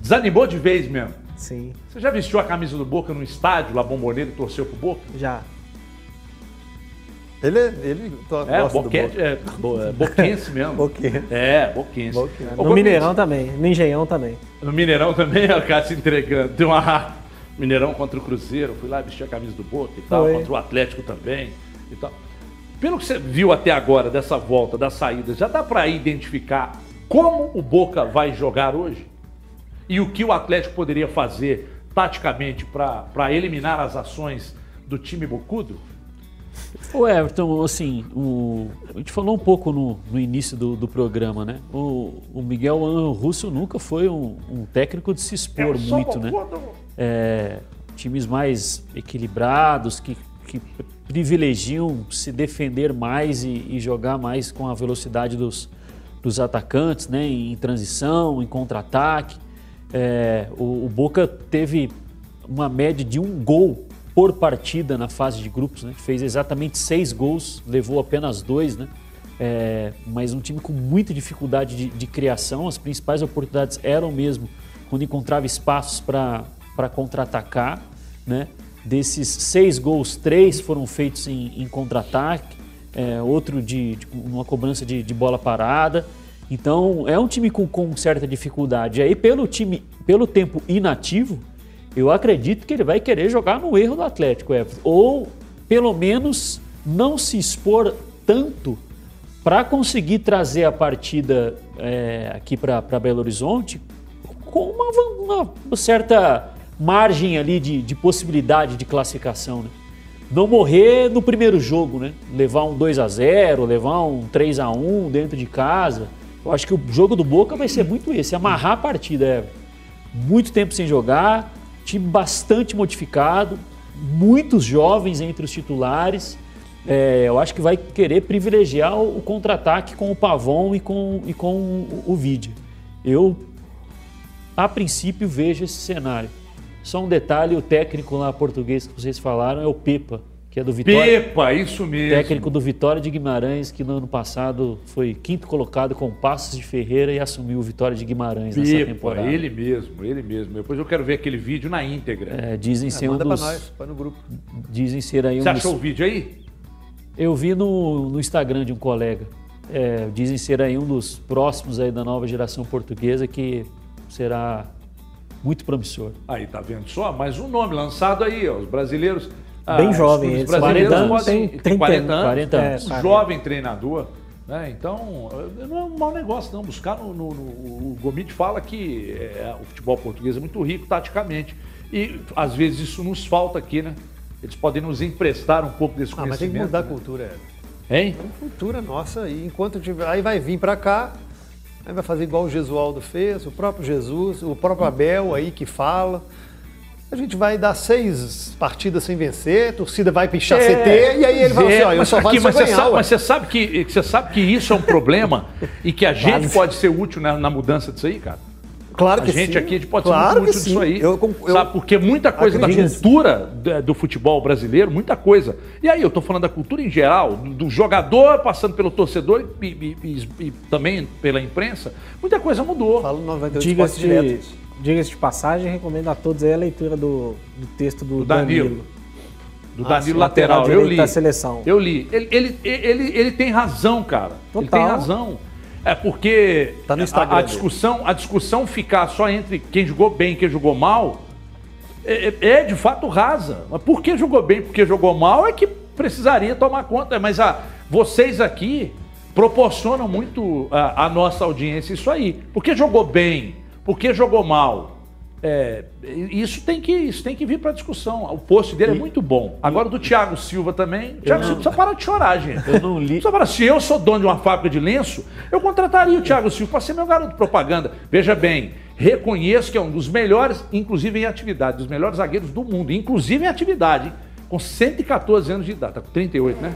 Desanimou de vez mesmo. Sim. Você já vestiu a camisa do Boca no estádio, lá bomboneiro, e torceu pro Boca? Já. Ele, ele to- É, gosta do boquete, Boca. é, bo- é boquense mesmo. Boquense. É, boquense. Boquense. Ô, No Gomes, Mineirão também. No Engenhão também. No Mineirão também, o cara se entregando. Deu uma Mineirão contra o Cruzeiro, fui lá vestir a camisa do Boca e tal, Foi. contra o Atlético também e tal. Pelo que você viu até agora dessa volta, da saída, já dá pra identificar como o Boca vai jogar hoje? E o que o Atlético poderia fazer taticamente para eliminar as ações do time bocudo? Ô Everton, assim, o- a gente falou um pouco no, no início do, do programa, né? O, o Miguel Russo nunca foi um, um técnico de se expor muito, né? É, times mais equilibrados, que, que privilegiam se defender mais e, e jogar mais com a velocidade dos, os atacantes, né, em transição, em contra-ataque. É, o, o Boca teve uma média de um gol por partida na fase de grupos, né? Fez exatamente seis gols, levou apenas dois, né? É, mas um time com muita dificuldade de, de, criação. As principais oportunidades eram mesmo quando encontrava espaços para contra-atacar, né? Desses seis gols, três foram feitos em, em contra-ataque, é, outro de, de, uma cobrança de, de, bola parada. Então é um time com, com certa dificuldade. E aí pelo time, pelo tempo inativo, eu acredito que ele vai querer jogar no erro do Atlético, Everton. Ou, pelo menos, não se expor tanto para conseguir trazer a partida é, aqui para Belo Horizonte com uma, uma, certa margem ali de, de possibilidade de classificação. Né? Não morrer no primeiro jogo, né? levar um 2 a 0 levar um 3 a 1 dentro de casa. Eu acho que o jogo do Boca vai ser muito esse, amarrar a partida. É. Muito tempo sem jogar, time bastante modificado, muitos jovens entre os titulares. É, eu acho que vai querer privilegiar o, contra-ataque com o Pavon e com, e com o, o. Eu, a princípio, vejo esse cenário. Só um detalhe, o técnico lá português que vocês falaram é o Pepa, que é do Vitória. Pepa, isso mesmo. Técnico do Vitória de Guimarães, que no ano passado foi quinto colocado com Passos de Ferreira e assumiu o Vitória de Guimarães Pepa, nessa temporada. ele mesmo, ele mesmo. Depois eu quero ver aquele vídeo na íntegra. É, dizem ser é, um dos... pra nós, no grupo. Dizem ser aí um Você dos... achou o vídeo aí? Eu vi no, no Instagram de um colega. É, dizem ser aí um dos próximos aí da nova geração portuguesa que será muito promissor. Aí, tá vendo só? Mais um nome lançado aí, ó, os brasileiros Bem ah, jovem, eles 40 anos. Tem, tem 40 anos. 40 anos. É, um jovem treinador. Né? Então, não é um mau negócio, não. Buscar no. no, no o Gomit fala que é, o futebol português é muito rico taticamente. E às vezes isso nos falta aqui, né? Eles podem nos emprestar um pouco desse conhecimento. Ah, mas tem que mudar né? a cultura. Hein? É cultura nossa. E enquanto tiver. Aí vai vir para cá, aí vai fazer igual o Gesualdo fez, o próprio Jesus, o próprio Abel aí que fala a gente vai dar seis partidas sem vencer, a torcida vai pichar é, CT e aí ele vai assim, ó, eu só aqui, mas, ganhar, você sabe, mas você sabe que você sabe que isso é um problema e que a gente pode ser útil na, na mudança disso aí, cara. Claro que a gente sim. aqui a gente pode claro ser muito útil disso aí. Eu, eu, sabe? Porque muita coisa da cultura do, do, futebol brasileiro, muita coisa. E aí, eu estou falando da cultura em geral, do jogador passando pelo torcedor e, e, e, e também pela imprensa, muita coisa mudou. Fala 98 Diga-se diga-se de passagem, recomendo a todos a leitura do, do texto do, do Danilo. Danilo. Do Danilo ah, lateral, lateral eu li. Da seleção. Eu li. Ele, ele, ele, ele tem razão, cara. Total. Ele tem razão. É porque tá a, a, discussão, a discussão ficar só entre quem jogou bem e quem jogou mal é, é, é, de fato rasa. Mas por que jogou bem, porque jogou mal é que precisaria tomar conta. Mas a, vocês aqui proporcionam muito a, a nossa audiência isso aí. Porque jogou bem porque jogou mal. É, isso, tem que, isso tem que vir para discussão. O post dele é e, é muito bom. Agora, do Thiago Silva também. O Thiago não, Silva precisa parar de chorar, gente. Eu não li. Parar. Se eu sou dono de uma fábrica de lenço, eu contrataria o Thiago Silva para ser meu garoto de propaganda. Veja bem, reconheço que é um dos melhores, inclusive em atividade, dos melhores zagueiros do mundo, inclusive em atividade, hein? com 114 anos de idade. Tá com 38, né?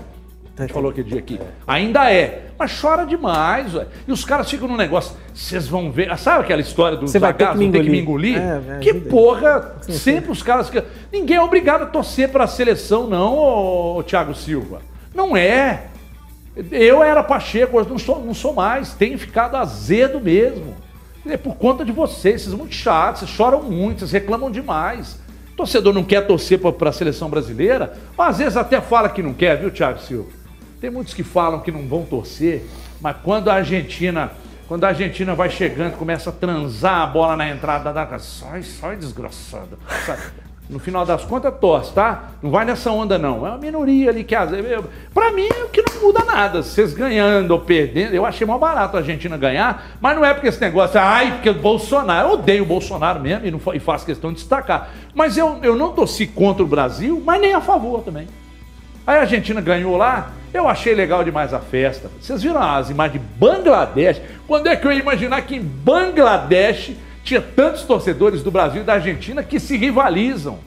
A gente falou aquele dia aqui. Ainda é. Mas chora demais, ué. E os caras ficam no negócio. Vocês vão ver. Sabe aquela história do Você vai ter que me engolir? Que, me engolir? É, que porra. Sim, sim. Sempre os caras. Ninguém é obrigado a torcer para a seleção, não, ô, ô, Thiago Silva. Não é. Eu era Pacheco, hoje não sou, não sou mais. Tenho ficado azedo mesmo. É por conta de vocês. Vocês são muito chatos, vocês choram muito, vocês reclamam demais. Torcedor não quer torcer para a seleção brasileira, mas às vezes até fala que não quer, viu, Thiago Silva? Tem muitos que falam que não vão torcer, mas quando a Argentina, quando a Argentina vai chegando, começa a transar a bola na entrada da casa, sai, sai desgraçado. Sai. No final das contas, torce, tá? Não vai nessa onda, não. É uma minoria ali que às vezes. Pra mim, é que não muda nada. Vocês ganhando ou perdendo, eu achei mais barato a Argentina ganhar, mas não é porque esse negócio, ai, porque o Bolsonaro. Eu odeio o Bolsonaro mesmo e, não, e faço questão de destacar. Mas eu, eu não torci contra o Brasil, mas nem a favor também. Aí a Argentina ganhou lá, eu achei legal demais a festa. Vocês viram as imagens de Bangladesh? Quando é que eu ia imaginar que em Bangladesh tinha tantos torcedores do Brasil e da Argentina que se rivalizam?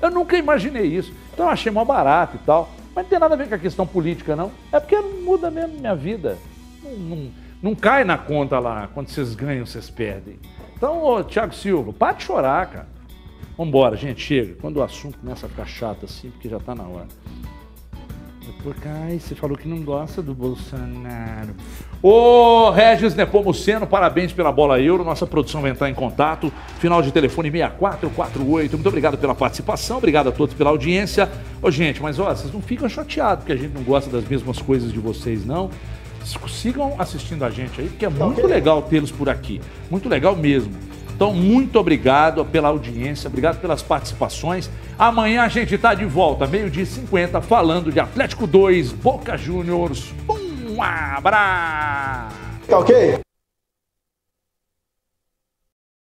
Eu nunca imaginei isso. Então eu achei mó barato e tal. Mas não tem nada a ver com a questão política, não. É porque não muda mesmo minha vida. Não, não... Não cai na conta lá. Quando vocês ganham, vocês perdem. Então, ô, Thiago Silva, para de chorar, cara. Vambora, gente, chega. Quando o assunto começa a ficar chato assim, porque já tá na hora. Porque, ai, você falou que não gosta do Bolsonaro. Ô, Regis Nepomuceno, parabéns pela bola euro. Nossa produção vai entrar em contato. Final de telefone 6448. Muito obrigado pela participação. Obrigado a todos pela audiência. Ô, gente, mas ó, vocês não ficam chateados porque a gente não gosta das mesmas coisas de vocês, não. Sigam assistindo a gente aí, porque é muito legal tê-los por aqui. Muito legal mesmo. Então, muito obrigado pela audiência, obrigado pelas participações. Amanhã a gente está de volta, meio-dia e 50, falando de Atlético 2, Boca Juniors. Um abraço! Tá ok?